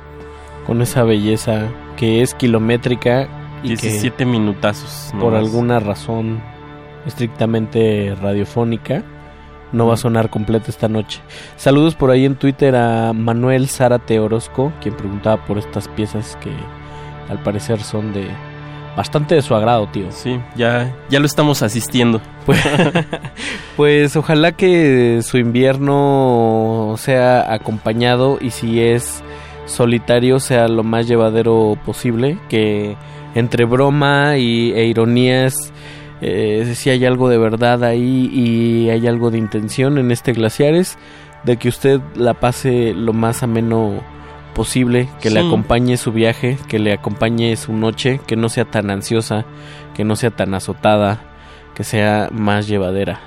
con esa belleza que es kilométrica y 17 que minutazos. por alguna razón estrictamente radiofónica no va a sonar completa esta noche. Saludos por ahí en Twitter a Manuel Zárate Orozco, quien preguntaba por estas piezas que al parecer son de bastante de su agrado, tío. Sí, ya, ya lo estamos asistiendo. Pues, <laughs> pues ojalá que su invierno sea acompañado y si es solitario sea lo más llevadero posible, que entre broma y, e ironías eh, si hay algo de verdad ahí y hay algo de intención en este Glaciares, de que usted la pase lo más ameno posible, que le acompañe su viaje, que le acompañe su noche, que no sea tan ansiosa, que no sea tan azotada, que sea más llevadera.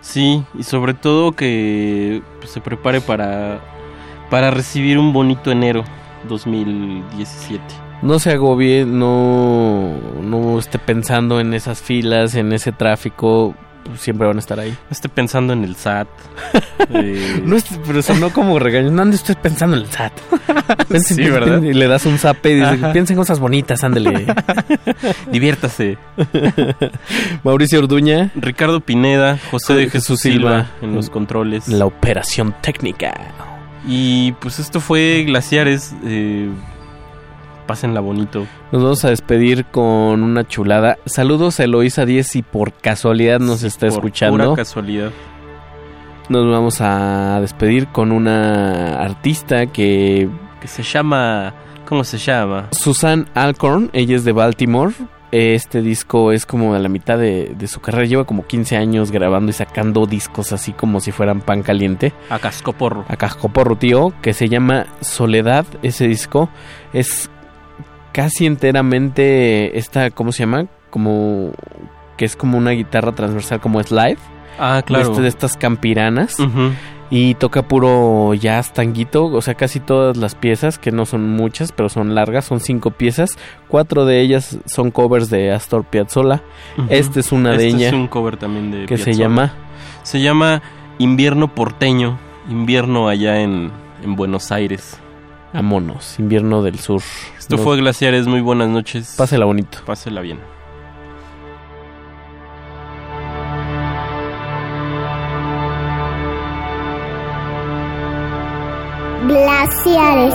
Sí, y sobre todo que pues, se prepare para, para recibir un bonito enero 2017. no se agobie, no, no esté pensando en esas filas, en ese tráfico, pues, siempre van a estar ahí. No esté pensando en el SAT. <laughs> Eh, No pero sonó como regaño. No andes usted pensando en el SAT. <laughs> Sí, ¿verdad? Y le das un zape y dice, Ajá. piensa en cosas bonitas, ándele. <laughs> Diviértase. Mauricio Orduña. Ricardo Pineda, José de Jesús Silva en los controles. La operación técnica. Y pues esto fue Glaciares. Eh, pásenla bonito. Nos vamos a despedir con una chulada. Saludos a Eloisa 10 si por casualidad nos está Por escuchando. Pura casualidad. Nos vamos a despedir con una artista que... Que se llama... ¿Cómo se llama? Susan Alcorn, ella es de Baltimore. Este disco es como a la mitad de, de su carrera. Lleva como 15 años grabando y sacando discos así como si fueran pan caliente. A cascoporro. A cascoporro, tío. Que se llama Soledad. Ese disco es casi enteramente esta, ¿cómo se llama? Como que es como una guitarra transversal como slide. Ah, claro. De, este- de estas campiranas. Y toca puro jazz tanguito, o sea, casi todas las piezas, que no son muchas, pero son largas, son cinco piezas. Cuatro de ellas son covers de Astor Piazzolla. Esta es una de Este ellas. es un cover también de que se llama Se llama Invierno Porteño. Invierno allá en, en Buenos Aires. Amonos, Invierno del Sur. Esto No- fue Glaciares. Muy buenas noches. Pásela bonito. Pásela bien. Glaciares.